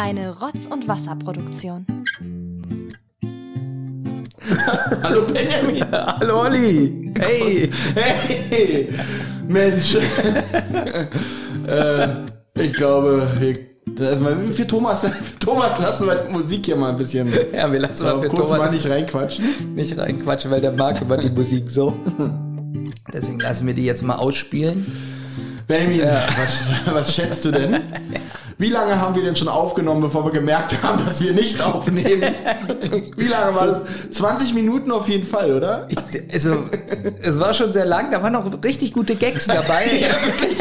Eine Rotz- und Wasserproduktion. Hallo Benjamin. Hallo Olli. Hey. Hey, Mensch. äh, ich glaube, erstmal für Thomas, für Thomas lassen wir die Musik hier mal ein bisschen Ja, wir lassen mal äh, für kurz Thomas mal nicht reinquatschen. nicht reinquatschen, weil der mag immer die Musik so. Deswegen lassen wir die jetzt mal ausspielen. Benjamin, was, was schätzt du denn? Wie lange haben wir denn schon aufgenommen, bevor wir gemerkt haben, dass wir nicht aufnehmen? Wie lange war das? 20 Minuten auf jeden Fall, oder? Ich, also, es war schon sehr lang, da waren noch richtig gute Gags dabei. Ja, wirklich.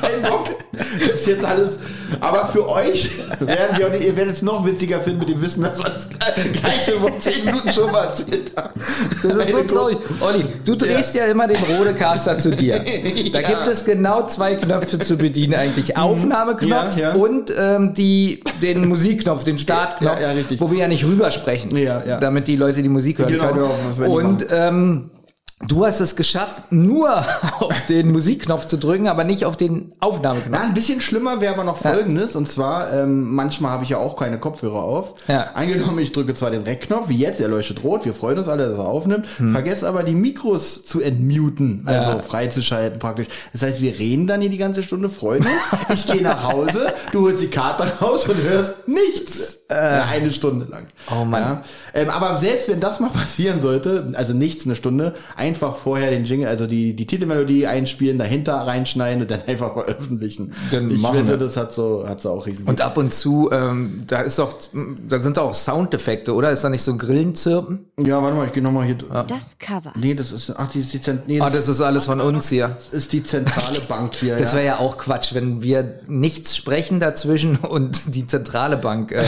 Kein Bock. Das ist jetzt alles. Aber für euch werden wir, ihr werdet es noch witziger finden mit dem Wissen, dass wir das gleiche vor 10 Minuten schon mal erzählt haben. Das ist so traurig. Olli, du drehst ja, immer den Rodecaster zu dir. Da Ja. gibt es genau zwei Knöpfe zu bedienen eigentlich. Aufnahmeknopf Ja, ja. und ähm, die, den Musikknopf, den Startknopf, Ja, ja, wo wir ja nicht rübersprechen, Ja, ja. damit die Leute die Musik hören Genau, können. genau, und ähm, du hast es geschafft, nur auf den Musikknopf zu drücken, aber nicht auf den Aufnahmeknopf. Na, ein bisschen schlimmer wäre aber noch folgendes. Und zwar, ähm, manchmal habe ich ja auch keine Kopfhörer auf. Ja. Angenommen, ich drücke zwar den Rec-Knopf, wie jetzt, er leuchtet rot, wir freuen uns alle, dass er aufnimmt, Hm. vergesse aber die Mikros zu entmuten, also freizuschalten praktisch. Das heißt, wir reden dann hier die ganze Stunde, freuen uns. Ich gehe nach Hause, du holst die Karte raus und hörst nichts. Ja, eine Stunde lang. Oh Mann. Ja. Ähm, aber selbst wenn das mal passieren sollte, also nichts eine Stunde, einfach vorher den Jingle, also die, die Titelmelodie einspielen, dahinter reinschneiden und dann einfach veröffentlichen. Dann ich machen wette, wir. das hat so, hat so auch riesen. Und ab und zu, ähm, da ist auch, da sind auch Soundeffekte, oder? Ist da nicht so ein Grillenzirpen? ja, warte mal, ich gehe nochmal hier. Das Cover. Nee, das ist, ach, die ist die, Zent nee, das das ist alles von uns hier. ist die zentrale Bank hier. Das wäre ja auch Quatsch, wenn wir nichts sprechen dazwischen und die zentrale Bank, äh,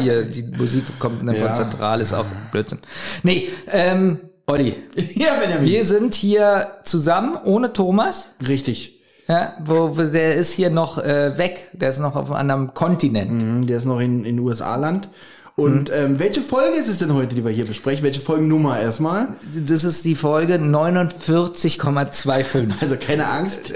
hier, die Musik kommt dann Ja. von zentral, ist auch Blödsinn. Nee, ähm, Olli, ja, Benjamin. wir sind hier zusammen ohne Thomas. Richtig. Ja, wo, wo der ist hier noch äh, weg, der ist noch auf einem anderen Kontinent. Mhm, Der ist noch in, in USA-Land. Und Mhm. ähm, welche Folge ist es denn heute, die wir hier besprechen? Welche Folgennummer erstmal? Das ist die Folge 49,25. Also keine Angst, die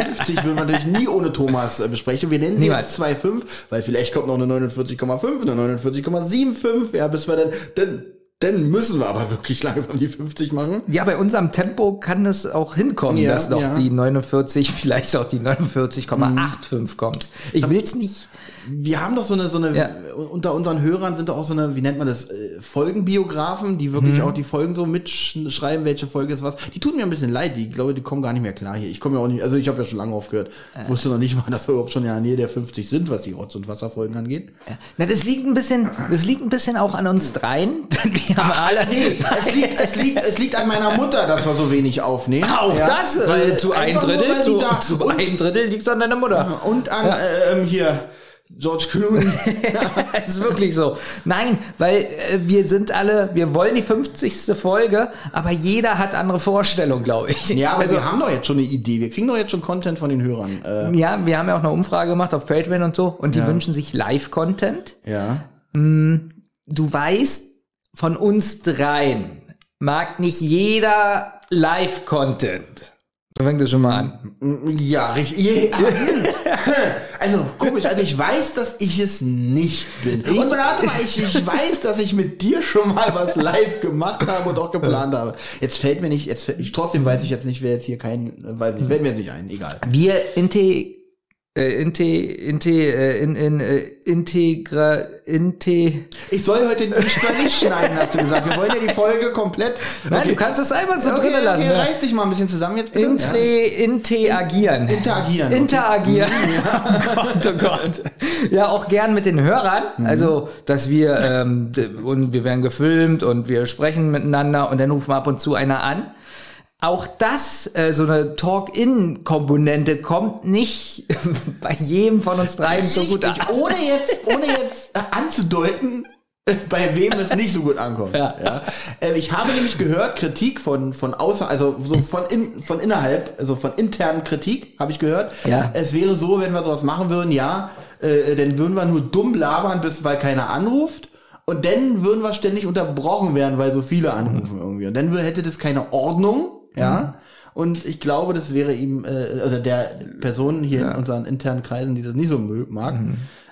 50 würden wir natürlich nie ohne Thomas äh, besprechen. Wir nennen sie Niemals. jetzt 2,5, weil vielleicht kommt noch eine 49,5, eine 49,75, ja, bis wir dann, dann, dann müssen wir aber wirklich langsam die 50 machen. Ja, bei unserem Tempo kann es auch hinkommen, Ja, dass noch ja. die 49, vielleicht auch die 49,85 kommt. Ich will's nicht. Wir haben doch so eine, so eine, Ja. unter unseren Hörern sind doch auch so eine, wie nennt man das, äh, Folgenbiografen, die wirklich Mhm. auch die Folgen so mitschreiben, welche Folge ist was. Die tun mir ein bisschen leid, die, glaube, die kommen gar nicht mehr klar hier. Ich komme ja auch nicht, also ich habe ja schon lange aufgehört, wusste noch nicht mal, dass wir überhaupt schon in der Nähe der 50 sind, was die Rotz- und Wasserfolgen angeht. Na, das liegt ein bisschen, das liegt ein bisschen auch an uns dreien. Wir haben alle. Nee, es liegt, es liegt, es liegt an meiner Mutter, dass wir so wenig aufnehmen. Auch Ja, das, weil äh, zu ein nur, Drittel, sie zu, zu ein Drittel liegt's an deiner Mutter. und an, ähm, hier, George Clooney. Ist wirklich so. Nein, weil äh, wir sind alle, wir wollen die 50. Folge, aber jeder hat andere Vorstellungen, glaube ich. Ja, aber also, wir haben doch jetzt schon eine Idee. Wir kriegen doch jetzt schon Content von den Hörern. Äh, ja, wir haben ja auch eine Umfrage gemacht auf Patreon und so und die Ja. wünschen sich Live-Content. ja. Du weißt, von uns dreien mag nicht jeder Live-Content. So fängt es schon mal an. Ja, richtig. Also komisch, also ich weiß, dass ich es nicht bin. und warte mal, ich, ich weiß, dass ich mit dir schon mal was live gemacht habe und auch geplant habe. Jetzt fällt mir nicht, jetzt fällt, ich, trotzdem weiß ich jetzt nicht, wer jetzt hier kein, äh, weiß nicht, fällt mir jetzt nicht ein, egal. Wir inte, äh, inte, inte, äh, in, in, äh, integra, inte. Ich soll heute nicht nicht schneiden, hast du gesagt. Wir wollen ja die Folge komplett. Nein, Okay. du kannst es einmal so okay, drinnen lassen. Okay, reiß dich mal ein bisschen zusammen jetzt bitte. Intre, interagieren. Interagieren, okay. Interagieren. Oh Gott, oh Gott. Ja, auch gern mit den Hörern. Mhm. Also, dass wir, ähm, und wir werden gefilmt und wir sprechen miteinander und dann rufen wir ab und zu einer an. Auch das, äh, so eine Talk-In-Komponente kommt nicht bei jedem von uns dreien so gut an. Richtig, ohne jetzt, ohne jetzt äh, anzudeuten, äh, bei wem es nicht so gut ankommt. Ja. Ähm, ich habe nämlich gehört, Kritik von, von außer, also so von, in, von innerhalb, also von internen Kritik, habe ich gehört. Ja. Es wäre so, wenn wir sowas machen würden, ja, äh, dann würden wir nur dumm labern, bis weil keiner anruft. Und dann würden wir ständig unterbrochen werden, weil so viele anrufen irgendwie. Und dann hätte das keine Ordnung, ja. Und ich glaube, das wäre ihm, äh, oder der Person hier in unseren internen Kreisen, die das nicht so mag,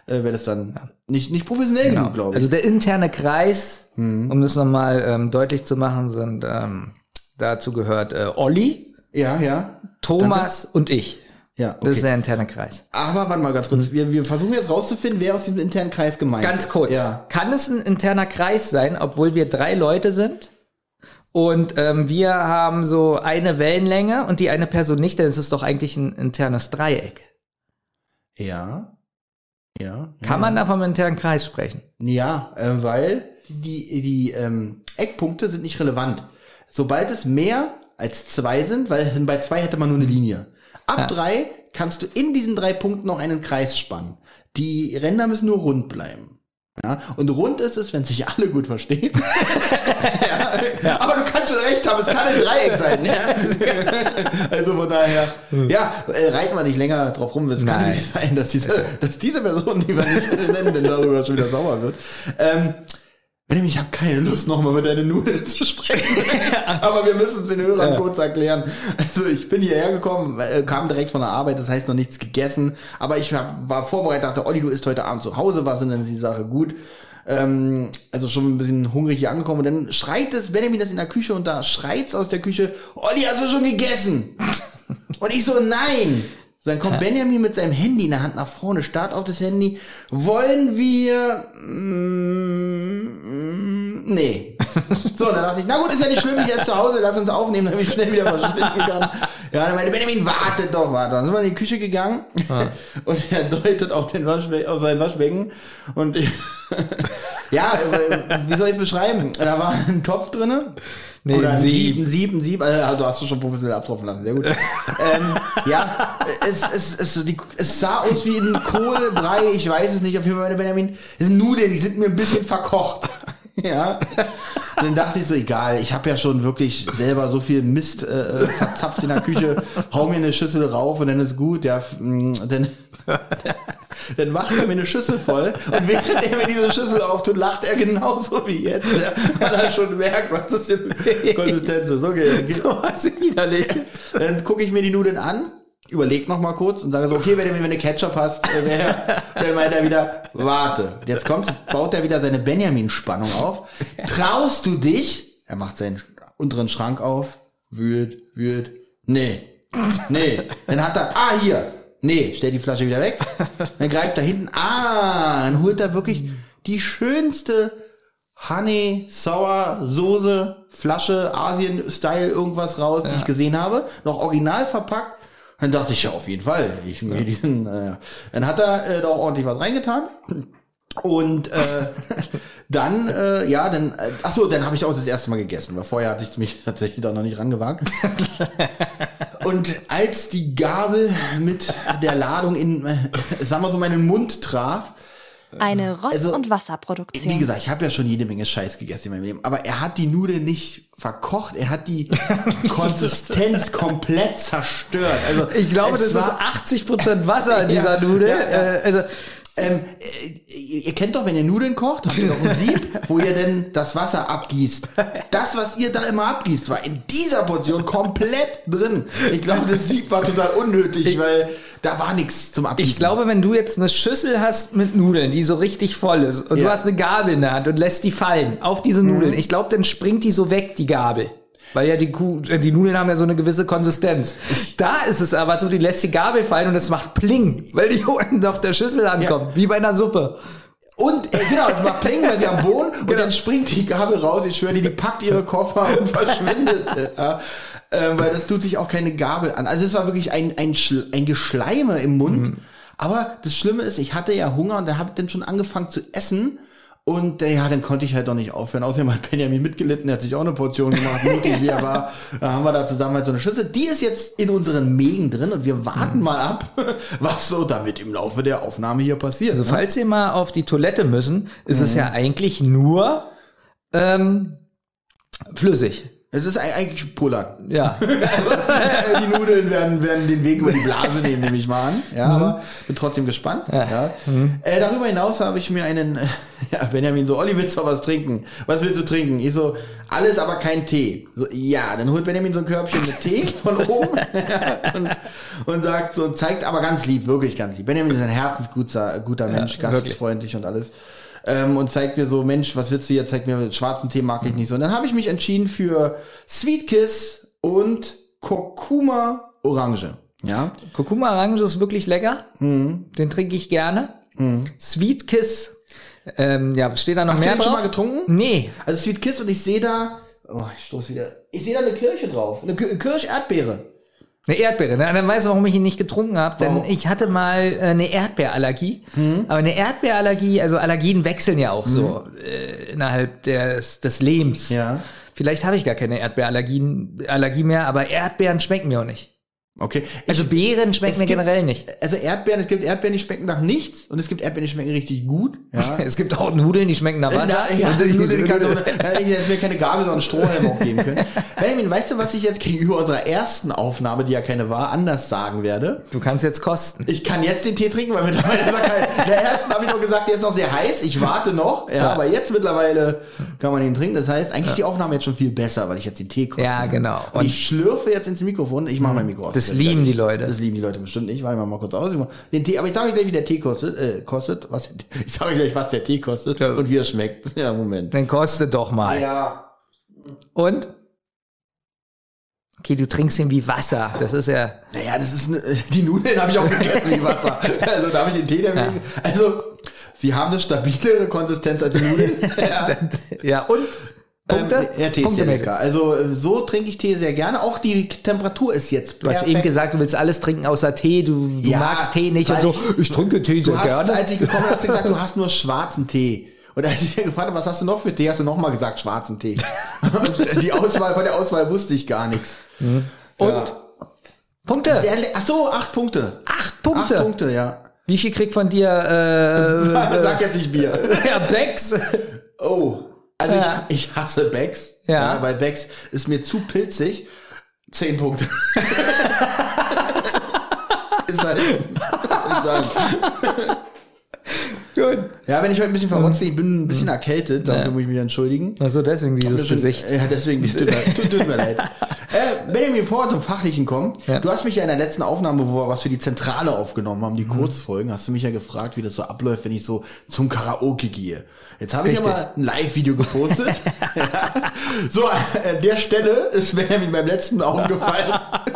äh, wäre das dann nicht, nicht professionell genug, glaube ich. Also der interne Kreis, um das nochmal ähm, deutlich zu machen, sind ähm, dazu gehört äh, Olli, ja, ja. Thomas und ich. Ja, Das ist okay. der interne Kreis. Aber warte mal ganz kurz. Wir, wir versuchen jetzt rauszufinden, wer aus diesem internen Kreis gemeint ist. Ganz kurz. Ja. Kann es ein interner Kreis sein, obwohl wir drei Leute sind? Und ähm, wir haben so eine Wellenlänge und die eine Person nicht, denn es ist doch eigentlich ein internes Dreieck. Ja. Ja. Kann man da vom internen Kreis sprechen? Ja, äh, weil die, die ähm, Eckpunkte sind nicht relevant. Sobald es mehr als zwei sind, weil bei zwei hätte man nur eine Linie. Ab Ja. drei kannst du in diesen drei Punkten noch einen Kreis spannen. Die Ränder müssen nur rund bleiben. Ja, und rund ist es, wenn sich alle gut verstehen. ja, Aber du kannst schon recht haben, es kann ein Dreieck sein. Ja. Also von daher, ja, äh, reiten wir nicht länger drauf rum. Es kann nicht sein, dass diese, dass diese Person, die wir nicht nennen, denn darüber schon wieder sauer wird. Ähm, Benjamin, ich habe keine Lust, nochmal mit deinen Nudeln zu sprechen. Aber wir müssen es den Hörern kurz erklären. Also ich bin hierher gekommen, äh, kam direkt von der Arbeit, das heißt noch nichts gegessen. Aber ich war vorbereitet, dachte, Olli, du isst heute Abend zu Hause was und dann ist die Sache gut. Ähm, also schon ein bisschen hungrig hier angekommen. Und dann schreit es, Benjamin ist in der Küche und da schreit's aus der Küche, Olli, hast du schon gegessen? Und ich so, nein. So, dann kommt Benjamin mit seinem Handy in der Hand nach vorne, starrt auf das Handy. Wollen wir... Mm, mm, nee. So, dann dachte ich, na gut, ist ja nicht schlimm, ich esse zu Hause, lass uns aufnehmen, dann bin ich schnell wieder verschwinden gegangen. Ja, dann meinte Benjamin, wartet doch, warte. Dann sind wir in die Küche gegangen und er deutet auf, den Waschbe auf sein Waschbecken und ich, ja, äh, wie soll ich es beschreiben? Da war ein Topf drinne. Nee, Oder ein ein Sieb, Sieb. ein Sieb, ein Sieb. Also, du hast du schon professionell abtropfen lassen, sehr gut. ähm, ja, es, es, es, die, es sah aus wie ein Kohlbrei, ich weiß es nicht, auf jeden Fall, Benjamin. Es sind Nudeln, die sind mir ein bisschen verkocht. ja. Und dann dachte ich so, egal, ich habe ja schon wirklich selber so viel Mist äh, äh, verzapft in der Küche, hau mir eine Schüssel rauf und dann ist gut, ja, mh, dann, dann macht er mir eine Schüssel voll und während er mir diese Schüssel auftut, lacht er genauso wie jetzt, ja, weil er schon merkt, was das für eine Konsistenz ist. Okay, okay. So was widerlich. Dann gucke ich mir die Nudeln an, überleg noch mal kurz und sage so, okay, wenn du wenn du Ketchup hast, äh, dann meint er wieder, warte. Jetzt kommt, jetzt baut er wieder seine Benjamin-Spannung auf. Traust du dich? Er macht seinen unteren Schrank auf, wühlt, wühlt, nee, nee. Dann hat er, ah, hier, nee, stellt die Flasche wieder weg. Dann greift er hinten, ah, dann holt er wirklich die schönste Honey, Sour, Soße, Flasche, Asien-Style, irgendwas raus, die ich gesehen habe. Noch original verpackt. Dann dachte ich, ja, auf jeden Fall. Ich mir diesen, äh, dann hat er äh, da auch ordentlich was reingetan. Und äh, dann, äh, ja, dann, äh, ach so, dann habe ich auch das erste Mal gegessen, weil vorher hatte ich mich tatsächlich da noch nicht rangewagt. Und als die Gabel mit der Ladung in, äh, sagen wir so, meinen Mund traf, Eine Rotz- Also, und wie Wasserproduktion. gesagt, ich habe ja schon jede Menge Scheiß gegessen in meinem Leben, aber er hat die Nudeln nicht verkocht, er hat die Konsistenz komplett zerstört. Also Ich glaube, es das ist war- 80% Wasser in dieser Ja, Nudel. ja, ja. Äh, also, Ähm, äh, ihr kennt doch, wenn ihr Nudeln kocht, habt ihr doch ein Sieb, wo ihr denn das Wasser abgießt. Das, was ihr da immer abgießt, war in dieser Portion komplett drin. Ich glaube, das Sieb war total unnötig, weil da war nichts zum Abgießen. ich glaube, wenn du jetzt eine Schüssel hast mit Nudeln, die so richtig voll ist, und du Ja. hast eine Gabel in der Hand und lässt die fallen auf diese Nudeln, ich glaube, dann springt die so weg, die Gabel. Weil ja die, Kuh, äh, die Nudeln haben ja so eine gewisse Konsistenz. Da ist es aber so, die lässt die Gabel fallen und es macht Pling, weil die unten auf der Schüssel ankommt, wie bei einer Suppe. Und äh, genau, es macht Pling, weil sie am Boden und Genau. dann springt die Gabel raus. Ich schwöre dir, die packt ihre Koffer und verschwindet. Äh, ja. ähm, weil das tut sich auch keine Gabel an. Also es war wirklich ein, ein, Schl- ein Geschleime im Mund. Mhm. Aber das Schlimme ist, ich hatte ja Hunger und da habe ich dann schon angefangen zu essen. Und äh, ja, dann konnte ich halt doch nicht aufhören. Außerdem hat Benjamin mitgelitten, der hat sich auch eine Portion gemacht, mutig wie er war. Da haben wir da zusammen halt so eine Schüssel. Die ist jetzt in unseren Mägen drin und wir Mhm. warten mal ab, was so damit im Laufe der Aufnahme hier passiert. Also ne? falls ihr mal auf die Toilette müssen, ist es ja eigentlich nur ähm, flüssig. Es ist eig- eigentlich pullern. Ja. Äh, die Nudeln werden, werden den Weg über die Blase nehmen, nehme ich mal an. Ja, aber bin trotzdem gespannt. Ja. Äh, darüber hinaus habe ich mir einen, ja, Benjamin so, Olli, willst du was trinken? Was willst du trinken? Ich so, Alles aber kein Tee. So, ja, dann holt Benjamin so ein Körbchen mit Tee von oben und, und sagt so, zeigt aber ganz lieb, wirklich ganz lieb. Benjamin ist ein herzensguter guter Mensch, Ja, gastfreundlich und alles. Ähm, und zeigt mir so, Mensch, was willst du jetzt? Zeigt mir, schwarzen Tee mag ich nicht so. Und dann habe ich mich entschieden für Sweet Kiss und Kurkuma Orange. Ja. Kurkuma Orange ist wirklich lecker. Mhm. Den trinke ich gerne. Sweet Kiss. Ähm, ja, steht da noch Hast du mehr den schon drauf? mal getrunken? Nee. Also Sweet Kiss und ich sehe da, oh, ich stoß wieder. Ich sehe da eine Kirsche drauf. Eine Ki- Kirsch-Erdbeere. Eine Erdbeere. Ne? Dann weißt du, warum ich ihn nicht getrunken habe. Denn Warum? ich hatte mal äh, eine Erdbeerallergie. Aber eine Erdbeerallergie, also Allergien wechseln ja auch so äh, innerhalb des, des Lebens. Ja. Vielleicht habe ich gar keine Erdbeerallergien Allergie mehr, aber Erdbeeren schmecken mir auch nicht. Okay. Also Beeren schmecken mir generell nicht. Also Erdbeeren, es gibt Erdbeeren, die schmecken nach nichts und es gibt Erdbeeren, die schmecken richtig gut. Ja. Es gibt auch Nudeln, die schmecken nach Wasser. Na, ja, die Nudeln kann hätte ich jetzt mir keine Gabel, sondern Strohhalm auch geben können. Benjamin, weißt du, was ich jetzt gegenüber unserer ersten Aufnahme, die ja keine war, anders sagen werde? Du kannst jetzt kosten. Ich kann jetzt den Tee trinken, weil mittlerweile ist er kein, der ersten habe ich noch gesagt, der ist noch sehr heiß. Ich warte noch, ja, aber jetzt mittlerweile kann man ihn trinken. Das heißt, eigentlich ist die Aufnahme jetzt schon viel besser, weil ich jetzt den Tee koste. Ja, genau. Und Und ich schlürfe jetzt ins Mikrofon. Ich mache mein Mikro aus. Das lieben die Leute. Das lieben die Leute bestimmt nicht. Warte mal, mal kurz aus. Den Tee, aber ich sage euch gleich, wie der Tee kostet. Äh, kostet. Was, ich sage euch gleich, was der Tee kostet Ja. und wie er schmeckt. Ja, Moment. Dann kostet doch mal. Ja. Und? Okay, du trinkst ihn wie Wasser. Das ist ja. Naja, das ist eine, die Nudeln habe ich auch gegessen wie Wasser. Also da habe ich den Tee, der ja. Also, sie haben eine stabilere Konsistenz als die Nudeln. ja. Ja, und? Punkte? Ähm, ja, Tee ist Punkte sehr mit. lecker. Also äh, so trinke ich Tee sehr gerne. Auch die Temperatur ist jetzt Du hast eben gesagt, du willst alles trinken außer Tee, du, du Ja, magst Tee nicht und so. ich- Ich, trinke Tee sehr hast, gerne. als ich gekommen bin, hast du gesagt, du hast nur schwarzen Tee. Und als ich dir gefragt habe, was hast du noch für Tee, hast du nochmal gesagt, schwarzen Tee. Und die Auswahl, von der Auswahl wusste ich gar nichts. Und? Ja. Punkte. Sehr Ach so, acht Punkte. Acht Punkte. Acht Punkte, ja. Wie viel kriegt von dir äh, Sag jetzt nicht Bier. Herr Becks? Oh. Also Ja. ich, ich hasse Becks. Ja. Weil Becks ist mir zu pilzig. Zehn Punkte. ist halt, ich? Gut. Ja, wenn ich heute ein bisschen verrotzt bin, ich bin ein bisschen erkältet, dafür muss ich mich entschuldigen. Also deswegen dieses Gesicht. Ja, deswegen, tut mir, tut, tut mir leid. Äh, Benjamin, bevor wir zum Fachlichen kommen, Ja. du hast mich ja in der letzten Aufnahme, wo wir was für die Zentrale aufgenommen haben, die Mhm. Kurzfolgen, hast du mich ja gefragt, wie das so abläuft, wenn ich so zum Karaoke gehe. Jetzt habe ich aber ein Live-Video gepostet. So, an der Stelle ist Benjamin beim letzten aufgefallen,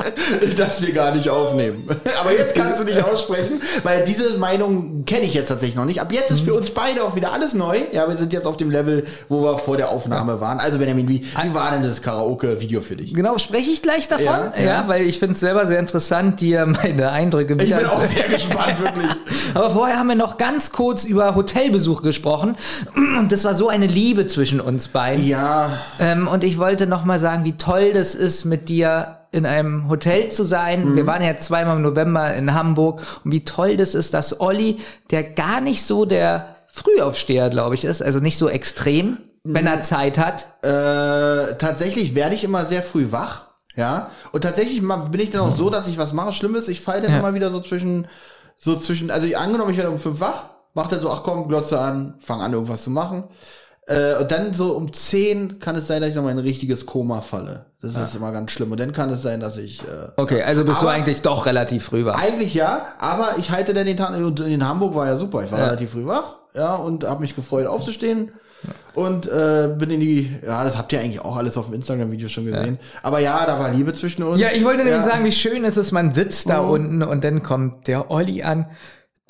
dass wir gar nicht aufnehmen. Aber jetzt kannst du nicht aussprechen, weil diese Meinung kenne ich jetzt tatsächlich noch nicht. Ab jetzt ist für uns beide auch wieder alles neu. Ja, wir sind jetzt auf dem Level, wo wir vor der Aufnahme waren. Also Benjamin, wie, wie war denn das Karaoke-Video für dich? Genau, spreche ich gleich davon. Ja, Ja, ja. weil ich finde es selber sehr interessant, dir meine Eindrücke Ich wieder bin auch sehr gespannt, wirklich. Aber vorher haben wir noch ganz kurz über Hotelbesuch gesprochen. Und das war so eine Liebe zwischen uns beiden. Ja, Ähm, und ich wollte noch mal sagen, wie toll das ist, mit dir in einem Hotel zu sein. Wir waren ja zweimal im November in Hamburg. Und wie toll das ist, dass Olli, der gar nicht so der Frühaufsteher, glaube ich, ist, also nicht so extrem, wenn er Zeit hat. Äh, tatsächlich werde ich immer sehr früh wach. Ja. Und tatsächlich bin ich dann auch so, dass ich was mache. Schlimmes, ich falle dann Ja. immer wieder so zwischen, so zwischen, also ich, angenommen, ich werde um fünf wach, mach dann so, ach komm, Glotze an, fang an, irgendwas zu machen. Äh, und dann so um zehn kann es sein, dass ich noch mal in ein richtiges Koma falle. Das ist immer ganz schlimm. Und dann kann es sein, dass ich, äh, Okay, also bist du Aber- eigentlich doch relativ früh wach. eigentlich ja, aber ich halte dann den Tag, und in Hamburg war ja super. Ich war Ja. relativ früh wach, ja, und habe mich gefreut aufzustehen. Und äh, bin in die, ja, das habt ihr eigentlich auch alles auf dem Instagram-Video schon gesehen. Aber ja, da war Liebe zwischen uns. Ja, ich wollte nämlich Ja. sagen, wie schön ist es, man sitzt da unten und dann kommt der Olli an.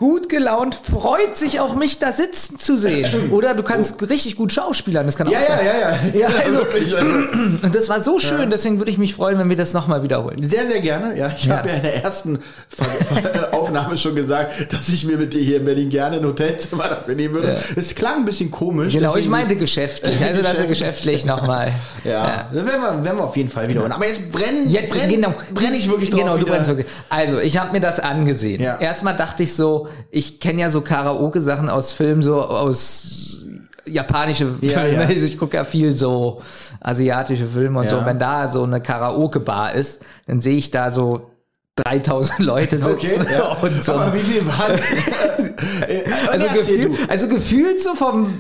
Gut gelaunt, freut sich auch mich da sitzen zu sehen. Oder du kannst richtig gut schauspielern, das kann auch Ja, ja, sein. ja, ja. Ja, wirklich, also, Und das war so schön, deswegen würde ich mich freuen, wenn wir das nochmal wiederholen. sehr, sehr gerne. Ja, ich Ja. habe ja in der ersten Aufnahme schon gesagt, dass ich mir mit dir hier in Berlin gerne ein Hotelzimmer dafür nehmen würde. Es klang ein bisschen komisch. Genau, ich meinte geschäftlich. Also, dass wir geschäftlich nochmal. Ja, das werden wir, werden wir auf jeden Fall wiederholen. Aber jetzt brennen, Jetzt, brenn, genau. brenne ich wirklich drauf Genau, du wieder. brennst wirklich. Also, ich habe mir das angesehen. Ja. Erstmal dachte ich so, ich kenne ja so Karaoke-Sachen aus Filmen, so aus japanische Ja, Filme. ja. Ich gucke ja viel so asiatische Filme und Ja. so. Wenn da so eine Karaoke-Bar ist, dann sehe ich da so 3000 Leute sitzen Okay, ja. und so. Aber wie viel waren es? Also gefühlt, also gefühlt so vom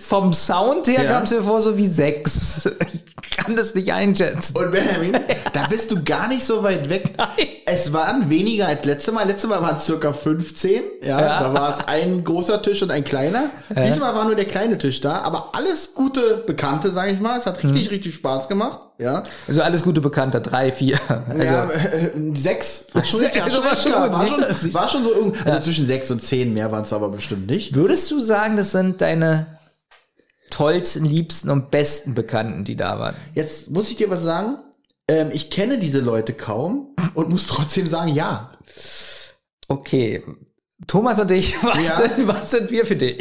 vom Sound her Ja. kam es mir vor so wie sechs. Kann das nicht einschätzen. Und Benjamin, da bist du gar nicht so weit weg. Nein. Es waren weniger als letztes Mal. Letztes Mal waren es circa 15. Ja, Ja. da war es ein großer Tisch und ein kleiner. Diesmal war nur der kleine Tisch da. Aber alles gute Bekannte, sage ich mal. Es hat richtig, richtig Spaß gemacht. Ja, Also alles gute Bekannte, drei, vier. Also, ja äh, sechs. War schon, ja, war schon war, war so irgendwie, also zwischen sechs und zehn mehr waren es aber bestimmt nicht. Würdest du sagen, das sind deine tollsten, liebsten und besten Bekannten, die da waren? Jetzt muss ich dir was sagen. Ähm, ich kenne diese Leute kaum und muss trotzdem sagen, ja. Okay. Thomas und ich, was, Ja. sind, was sind wir für dich?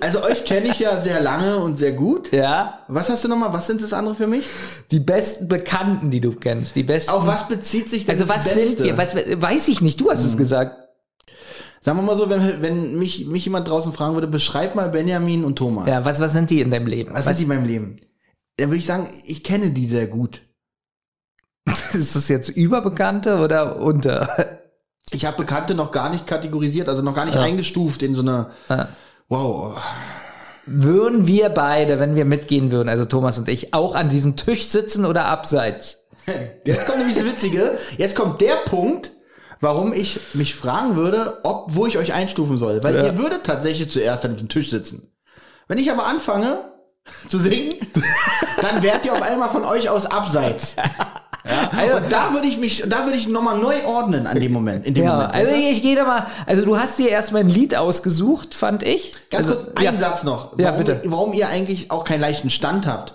Also euch kenne ich ja sehr lange und sehr gut. Ja, Was hast du nochmal? Was sind das andere für mich? die besten Bekannten, die du kennst, die besten. Auf was bezieht sich denn also das was Beste? sind wir? Was, weiß ich nicht, du hast es gesagt. Sagen wir mal so, wenn, wenn mich, mich jemand draußen fragen würde, beschreib mal Benjamin und Thomas. Ja, was, was sind die in deinem Leben? Was sind die in meinem Leben? Dann würde ich sagen, ich kenne die sehr gut. ist das jetzt Überbekannte oder unter? Ich habe Bekannte noch gar nicht kategorisiert, also noch gar nicht eingestuft in so eine, Ja. wow, Würden wir beide, wenn wir mitgehen würden, also Thomas und ich, auch an diesem Tisch sitzen oder abseits? Jetzt kommt nämlich das Witzige. Jetzt kommt der Punkt, warum ich mich fragen würde, ob, wo ich euch einstufen soll. Weil ihr würdet tatsächlich zuerst an diesem Tisch sitzen. Wenn ich aber anfange zu singen, dann werdet ihr auf einmal von euch aus abseits. Ja? Und da würde ich mich, da würde ich nochmal neu ordnen an dem Moment, in dem Ja, Moment. also ich, gehe da mal, also du hast dir erstmal ein Lied ausgesucht, fand ich. Ganz also, kurz, einen Satz noch. Ja, warum, bitte. warum ihr eigentlich auch keinen leichten Stand habt,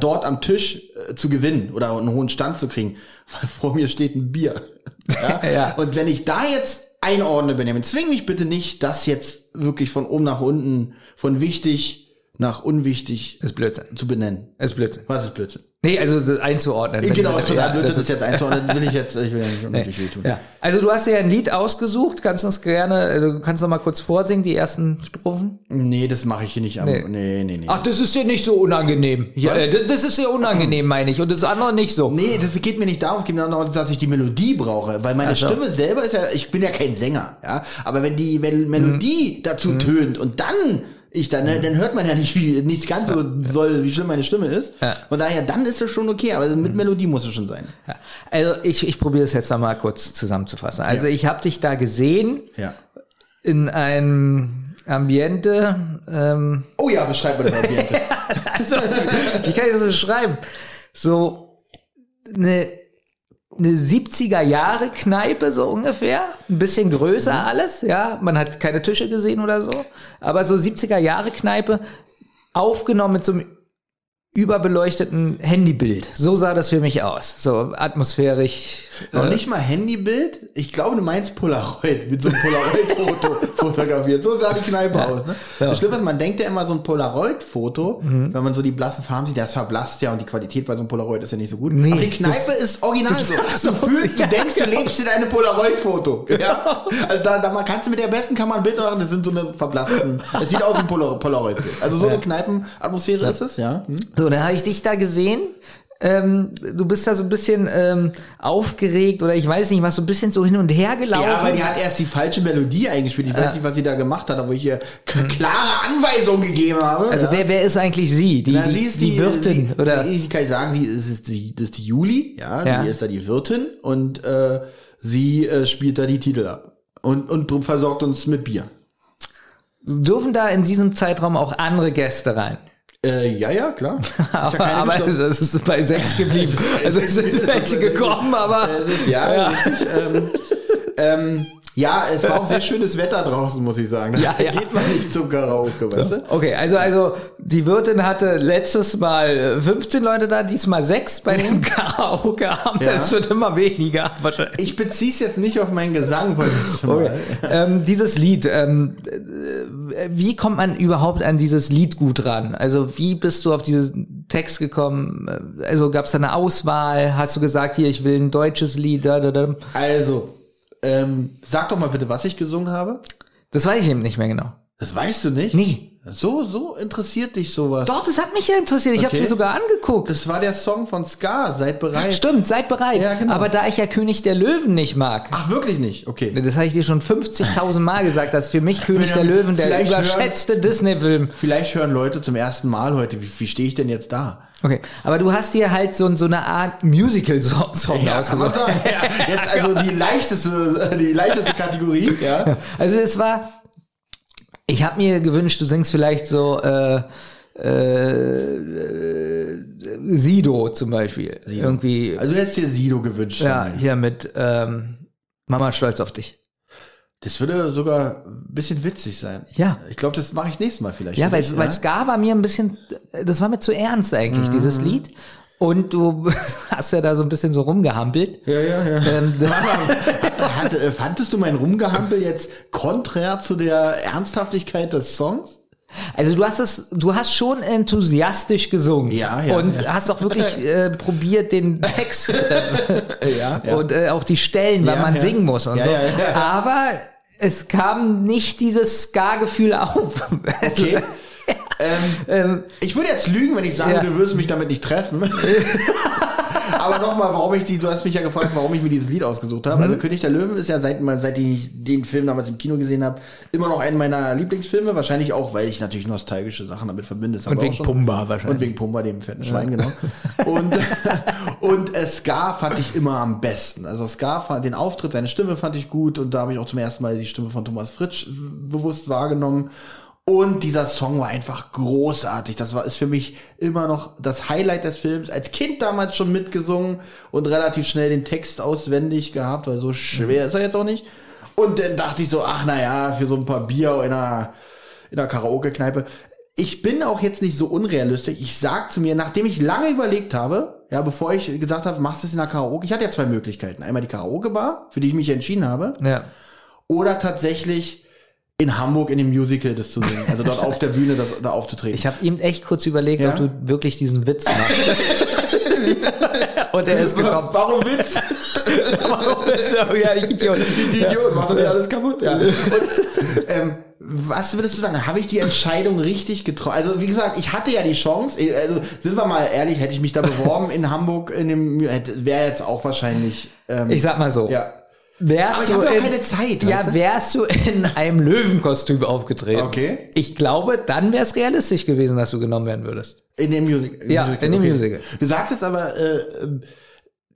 dort am Tisch äh, zu gewinnen oder einen hohen Stand zu kriegen. Weil vor mir steht ein Bier. Ja? Ja. Und wenn ich da jetzt einordne, Benjamin, zwing mich bitte nicht, das jetzt wirklich von oben nach unten, von wichtig nach unwichtig Ist Blödsinn. zu benennen. Ist Blödsinn. Was ist Blödsinn? Nee, also das einzuordnen. genau, ist total ja, Blödsinn, das das jetzt einzuordnen, will ich jetzt, ich will ja nicht unnötig wehtun. Ja. Also du hast dir ein Lied ausgesucht, kannst uns gerne, also du kannst noch mal kurz vorsingen, die ersten Strophen. Nee, das mache ich hier nicht am, Nee. nee, nee, nee. Ach, das ist dir nicht so unangenehm. Ja, äh, das, das ist dir unangenehm, meine ich. Und das andere nicht so. Nee, das geht mir nicht darum, es geht mir darum, dass ich die Melodie brauche, weil meine so. Stimme selber ist ja, ich bin ja kein Sänger, ja, aber wenn die Mel Melodie dazu tönt und dann ich dann, ne, dann hört man ja nicht, wie, nicht ganz so soll, wie schlimm meine Stimme ist. Ja. Von daher, dann ist es schon okay, aber mit Melodie muss es schon sein. Ja. Also ich, ich probiere es jetzt noch mal kurz zusammenzufassen. Also ich habe dich da gesehen Ja. in einem Ambiente, ähm, Oh ja, beschreib mal das Ambiente. also, wie kann ich das beschreiben? So eine, eine 70er Jahre Kneipe so ungefähr, ein bisschen größer Mhm. alles, ja, man hat keine Tische gesehen oder so, aber so 70er Jahre Kneipe aufgenommen mit so einem überbeleuchteten Handybild. So sah das für mich aus, so atmosphärisch. Noch äh, nicht mal Handybild. Ich glaube, du meinst Polaroid, mit so einem Polaroid-Foto fotografiert. So sah die Kneipe aus. Ne? Ja. Mhm. Das Schlimme ist, man denkt ja immer so ein Polaroid-Foto, wenn man so die blassen Farben sieht, das verblasst ja und die Qualität bei so einem Polaroid ist ja nicht so gut. Nee, Aber die Kneipe das- ist original so. so- Du fühlst, du ja, denkst, du genau. lebst in einem Polaroid-Foto. Ja? Also da, da man kannst du mit der besten Kamera ein Bild machen, das sind so eine verblassten. Es sieht aus wie ein Polar- Polaroid-Bild. Also so eine Kneipenatmosphäre ist es, ja. Hm? So, dann habe ich dich da gesehen. Ähm, du bist da so ein bisschen ähm, aufgeregt oder ich weiß nicht was, so ein bisschen so hin und her gelaufen. Ja, weil die hat erst die falsche Melodie eingespielt. Ich weiß nicht, was sie da gemacht hat, aber ich ihr klare Anweisungen gegeben habe. also ja. wer, wer ist eigentlich sie? Die, Na, die, sie ist die, die, Wirtin sie, oder? Sie kann ich sagen, sie ist, ist die, das ist die Juli, ja, Ja. die ist da die Wirtin und äh, sie äh, spielt da die Titel ab und, und versorgt uns mit Bier. Dürfen da in diesem Zeitraum auch andere Gäste rein? Äh, ja, ja, klar. Ist ja Aber, aber das ist bei sechs geblieben. Also es sind welche gekommen, aber Es ist, ja, richtig, ähm, ähm, ja, es war auch sehr schönes Wetter draußen, muss ich sagen. Da Ja, ja. geht man nicht zum Karaoke, weißt du? okay, also also die Wirtin hatte letztes Mal äh, 15 Leute da, diesmal sechs bei dem Karaoke-Abend. Mhm. Ja. Das wird immer weniger wahrscheinlich. Ich beziehe es jetzt nicht auf meinen Gesang letztem Mal. ähm, dieses Lied, ähm, äh, wie kommt man überhaupt an dieses Lied gut ran? Also wie bist du auf diesen Text gekommen? Äh, Also gab es da eine Auswahl? Hast du gesagt, hier, ich will ein deutsches Lied? Da, da, da. Also, ähm, sag doch mal bitte, was ich gesungen habe. Das weiß ich eben nicht mehr genau. Das weißt du nicht? Nee. So, so interessiert dich sowas. Doch, das hat mich ja interessiert. Ich habe Okay. mir sogar angeguckt. Das war der Song von Ska, seid bereit. Stimmt, seid bereit. Ja, genau. Aber da ich ja König der Löwen nicht mag, Ach, wirklich nicht? Okay. das habe ich dir schon 50.000 Mal gesagt, dass für mich König der Löwen der überschätzte Disney-Film. Vielleicht hören Leute zum ersten Mal heute, wie, wie stehe ich denn jetzt da? Okay, aber du hast dir halt so, so eine Art Musical-Song man ausgesucht. Ja, jetzt also die leichteste, die leichteste Kategorie, ja. Also es war, ich habe mir gewünscht, du singst vielleicht so äh, äh, äh, Sido zum Beispiel. Irgendwie, Also du hättest dir Sido gewünscht. ja, hier mit ähm, Mama stolz auf dich. Das würde sogar ein bisschen witzig sein. Ja. Ich glaube, das mache ich nächstes Mal vielleicht. Ja, weil, dich, weil Ska war mir ein bisschen, das war mir zu ernst eigentlich, dieses Lied. Und du hast ja da so ein bisschen so rumgehampelt. Ja, ja, ja. Ähm, Hat, äh, fandest du mein Rumgehampel jetzt konträr zu der Ernsthaftigkeit des Songs? Also du hast es, du hast schon enthusiastisch gesungen. Ja, ja, Und ja. hast auch wirklich äh, probiert, den Text zu treffen. Ja, ja. Und äh, auch die Stellen, wann Ja, man ja. singen muss und Ja, so. ja, ja. Aber es kam nicht dieses Ska-Gefühl auf. Okay. ähm, ich würde jetzt lügen, wenn ich sage, Ja. du wirst mich damit nicht treffen. Aber nochmal, warum ich die, du hast mich ja gefragt, warum ich mir dieses Lied ausgesucht habe. Mhm. Also König der Löwen ist ja seit, seit ich den Film damals im Kino gesehen habe, immer noch einen meiner Lieblingsfilme. Wahrscheinlich auch, weil ich natürlich nostalgische Sachen damit verbinde. Und wegen. Pumba wahrscheinlich. Und wegen Pumba, dem fetten Schwein, genau. Und, und äh, Scar fand ich immer am besten. Also Scar, fand, den Auftritt, seine Stimme fand ich gut und da habe ich auch zum ersten Mal die Stimme von Thomas Fritsch bewusst wahrgenommen. Und dieser Song war einfach großartig. Das war, ist für mich immer noch das Highlight des Films. Als Kind damals schon mitgesungen und relativ schnell den Text auswendig gehabt, weil so schwer ist er jetzt auch nicht. Und dann dachte ich so, ach naja, für so ein paar Bier in einer, in einer Karaoke-Kneipe. Ich bin auch jetzt nicht so unrealistisch. Ich sag zu mir, nachdem ich lange überlegt habe, ja, bevor ich gedacht habe, machst du es in der Karaoke. Ich hatte ja zwei Möglichkeiten. Einmal die Karaoke-Bar, für die ich mich entschieden habe, ja. oder tatsächlich in Hamburg in dem Musical das zu singen. Also dort auf der Bühne das, da aufzutreten. Ich habe ihm echt kurz überlegt, Ja? ob du wirklich diesen Witz machst. und er ist gekommen. Warum Witz? ja, ich Idiot. Die Idiot, macht doch alles kaputt. Ja. Und, ähm, was würdest du sagen? Habe ich die Entscheidung richtig getroffen? Also wie gesagt, ich hatte ja die Chance. Also sind wir mal ehrlich, hätte ich mich da beworben in Hamburg in dem wäre jetzt auch wahrscheinlich. Ähm, Ich sag mal so. ja. Wärst Aber ich du ja in- keine Zeit, Ja, weißt du? wärst du in einem Löwenkostüm aufgetreten. Okay. Ich glaube, dann wäre es realistisch gewesen, dass du genommen werden würdest. In dem Musical. Ja, in dem Musical. Du sagst jetzt aber, äh, ähm,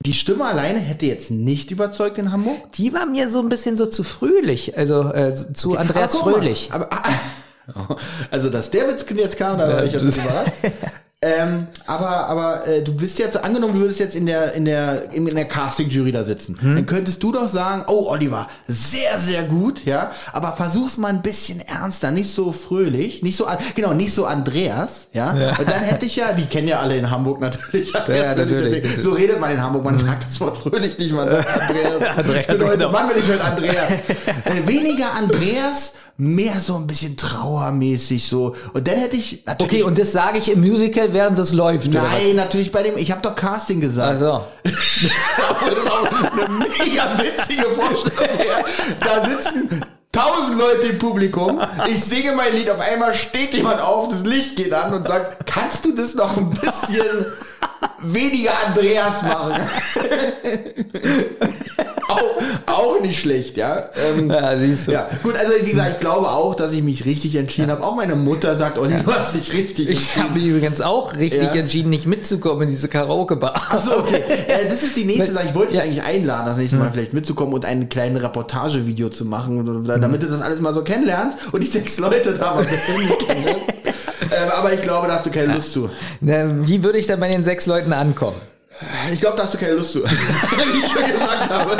die Stimme alleine hätte jetzt nicht überzeugt in Hamburg. Die war mir so ein bisschen so zu fröhlich, also äh, zu Andreas Aber guck mal, Fröhlich. Aber, also, dass der Witz jetzt kam, da war ich ein bisschen überrascht. Ähm, aber aber äh, du bist jetzt angenommen, du würdest jetzt in der in der in der Casting Jury da sitzen, Hm? dann könntest du doch sagen, oh Oliver, sehr sehr gut, ja, aber versuch's mal ein bisschen ernster, nicht so fröhlich, nicht so genau, nicht so Andreas, ja. Und dann hätte ich ja, die kennen ja alle in Hamburg natürlich. Fröhlich, natürlich. deswegen- So redet man in Hamburg, man sagt das Wort fröhlich nicht, man sagt Andreas. Andreas, ich bin heute. Mann, bin ich heute Andreas. äh, weniger Andreas, mehr so ein bisschen trauermäßig so. Und dann hätte ich natürlich Okay, und das sage ich im Musical, während das läuft. Nein, natürlich bei dem, ich habe doch Casting gesagt. Also, Das ist auch eine mega witzige Vorstellung. Da sitzen tausend Leute im Publikum, ich singe mein Lied, auf einmal steht jemand auf, das Licht geht an und sagt, kannst du das noch ein bisschen weniger Andreas machen? auch, auch nicht schlecht, ja. Ähm, ja, siehst du. ja, gut, also wie gesagt, ich glaube auch, dass ich mich richtig entschieden habe. Auch meine Mutter sagt, Olli, du hast dich richtig Ich habe mich übrigens auch richtig Ja. entschieden, nicht mitzukommen in diese Karaoke-Bar. Achso, okay. Äh, das ist die nächste Sache. Ich wollte dich Ja. eigentlich einladen, das nächste Mal vielleicht mitzukommen und ein kleines Reportagevideo zu machen, oder- damit du das alles mal so kennenlernst und die sechs Leute da mal kennenlernst. Ähm, aber ich glaube, da hast du keine Lust zu. Na, Wie würde ich dann bei den sechs Leuten ankommen? Ich glaube, da hast du keine Lust zu. Wie ich schon gesagt habe.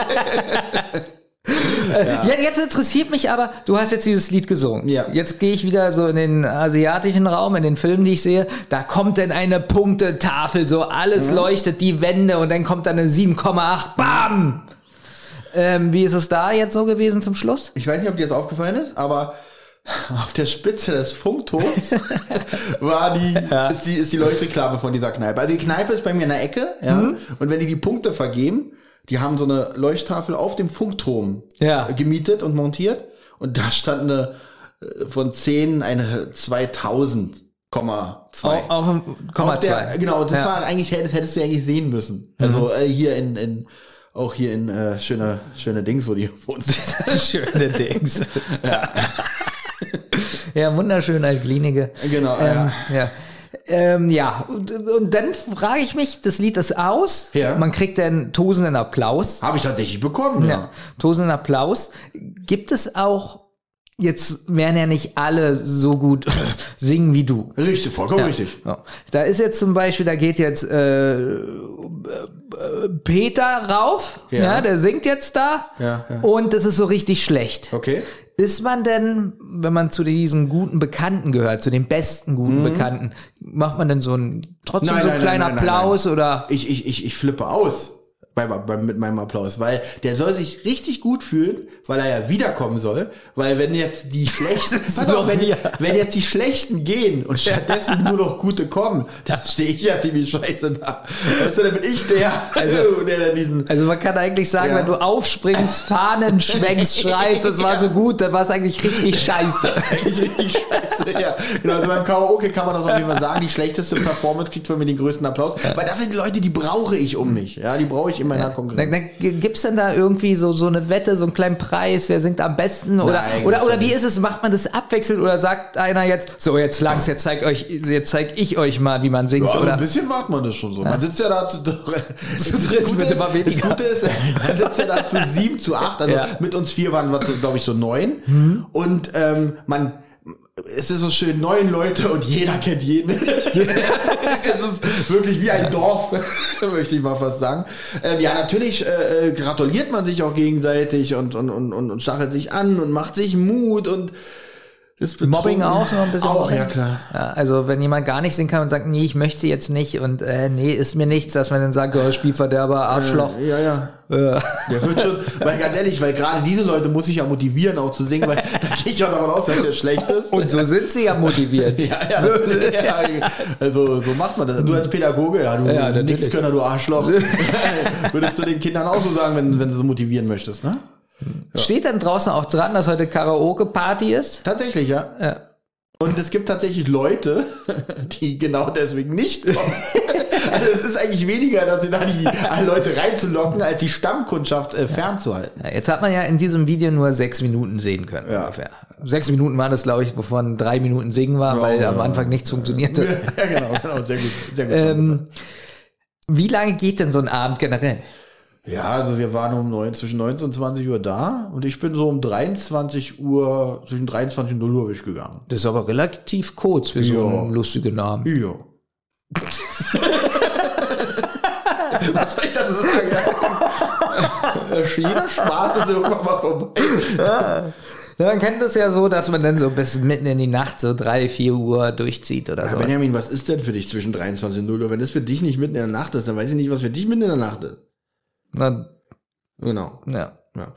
Ja. jetzt interessiert mich aber, du hast jetzt dieses Lied gesungen. Ja. Jetzt gehe ich wieder so in den asiatischen Raum, in den Filmen, die ich sehe. Da kommt dann eine Punktetafel, so alles Mhm. leuchtet, die Wände und dann kommt dann eine 7,8. Bam! Ähm, wie ist es da jetzt so gewesen zum Schluss? Ich weiß nicht, ob dir das aufgefallen ist, aber auf der Spitze des Funkturms war die, ist die, ist die Leuchtreklame von dieser Kneipe. Also die Kneipe ist bei mir in der Ecke, ja. Mhm. Und wenn die die Punkte vergeben, die haben so eine Leuchttafel auf dem Funkturm Ja. gemietet und montiert. Und da stand eine, äh, von 10 eine 2000,2. Auf, auf dem Komma Auf der, zwei. genau, das Ja. war eigentlich, das hättest du eigentlich sehen müssen. Also äh, hier in, in auch hier in äh, schöne, schöne Dings, wo die wohnt. Schöne Dings. Ja. ja, wunderschön als Klinike. Genau, Ähm, ja. Ähm, ja, und, und dann frage ich mich, das Lied ist aus. Ja. Man kriegt dann tosenden Applaus. Habe ich tatsächlich bekommen, ja. Ja, tosenden Applaus. Gibt es auch, jetzt werden ja nicht alle so gut singen wie du. Richtig, vollkommen Ja. richtig. Ja. Da ist jetzt zum Beispiel, da geht jetzt äh, äh, Peter rauf, ja. Ja. der singt jetzt da Ja, ja. und das ist so richtig schlecht. Okay. Ist man denn, wenn man zu diesen guten Bekannten gehört, zu den besten guten Bekannten, macht man denn so ein trotzdem Mhm. Nein, so einen kleinen nein, nein, nein, Applaus oder? Ich, ich, ich, ich flippe aus mit meinem Applaus, weil der soll sich richtig gut fühlen, weil er ja wiederkommen soll, weil wenn jetzt die Schlechten, auf, wenn, wenn jetzt die Schlechten gehen und stattdessen nur noch gute kommen, dann stehe ich ja ziemlich scheiße da. Weißt du, dann bin ich der, der dann diesen, Also man kann eigentlich sagen, Ja. wenn du aufspringst, Fahnen schwenkst, schreist, das war so gut, dann war es eigentlich richtig scheiße. richtig scheiße, ja. Genau, also beim Karaoke kann man das auf jeden Fall sagen, die schlechteste Performance kriegt von mir den größten Applaus, weil das sind die Leute, die brauche ich um mich, ja, die brauche ich in meiner Konkurrenz. Dann gibt's denn da irgendwie so, so eine Wette, so einen kleinen Preis, wer singt am besten? Oder, Nein, oder, oder wie ist es? Macht man das abwechselnd oder sagt einer jetzt, so jetzt langt's, jetzt zeig euch, jetzt zeig ich euch mal, wie man singt? Ja, also oder? ein bisschen macht man das schon so. Man sitzt ja da zu, das, dritt Gute wird ist, immer das. Gute ist, man sitzt ja da zu sieben, zu acht. Also Ja. mit uns vier waren wir, glaube ich, so neun. Und ähm, man, es ist so schön, neun Leute und jeder kennt jeden. es ist wirklich wie ein Dorf, möchte ich mal fast sagen. Ähm, ja, natürlich äh, äh, gratuliert man sich auch gegenseitig und, und, und, und, und stachelt sich an und macht sich Mut und ist Mobbing auch so ein bisschen? Auch, Mobbing? ja klar. Ja, also wenn jemand gar nicht singen kann und sagt, nee, ich möchte jetzt nicht und äh, nee, ist mir nichts, dass man dann sagt, oh, Spielverderber, Arschloch. Ja, ja. Der wird schon, weil ganz ehrlich, weil gerade diese Leute muss ich ja motivieren, auch zu singen, weil da gehe ich auch davon aus, dass der schlecht ist. Und so sind sie ja motiviert. ja, ja, ja, also so macht man das. Du als Pädagoge, ja, du Ja. Nichtskönner, du Arschloch. Würdest du den Kindern auch so sagen, wenn, wenn du sie motivieren möchtest, ne? Steht dann draußen auch dran, dass heute Karaoke-Party ist? Tatsächlich, ja. Ja. Und es gibt tatsächlich Leute, die genau deswegen nicht kommen. Also es ist eigentlich weniger, dass sie da die alle Leute reinzulocken, als die Stammkundschaft äh, fernzuhalten. Ja, jetzt hat man ja in diesem Video nur sechs Minuten sehen können Ja. ungefähr. Sechs Minuten waren das, glaube ich, wovon drei Minuten singen war, weil ja, am ja. Anfang nichts funktionierte. Ja, genau, genau, sehr gut. Sehr gut Ähm, wie lange geht denn so ein Abend generell? Ja, also wir waren um neun, zwischen 19 und 20 Uhr da und ich bin so um 23 Uhr, zwischen 23 und 0 Uhr bin ich gegangen. Das ist aber relativ kurz für so Ja. einen lustigen Namen. Ja. Was soll ich dazu sagen? Jeder Spaß ist irgendwann mal vorbei. Ja, man kennt das ja so, dass man dann so bis mitten in die Nacht so drei, vier Uhr durchzieht oder so. Benjamin, was ist denn für dich zwischen 23 und 0 Uhr? Wenn das für dich nicht mitten in der Nacht ist, dann weiß ich nicht, was für dich mitten in der Nacht ist. Na, Genau. ja. Ja.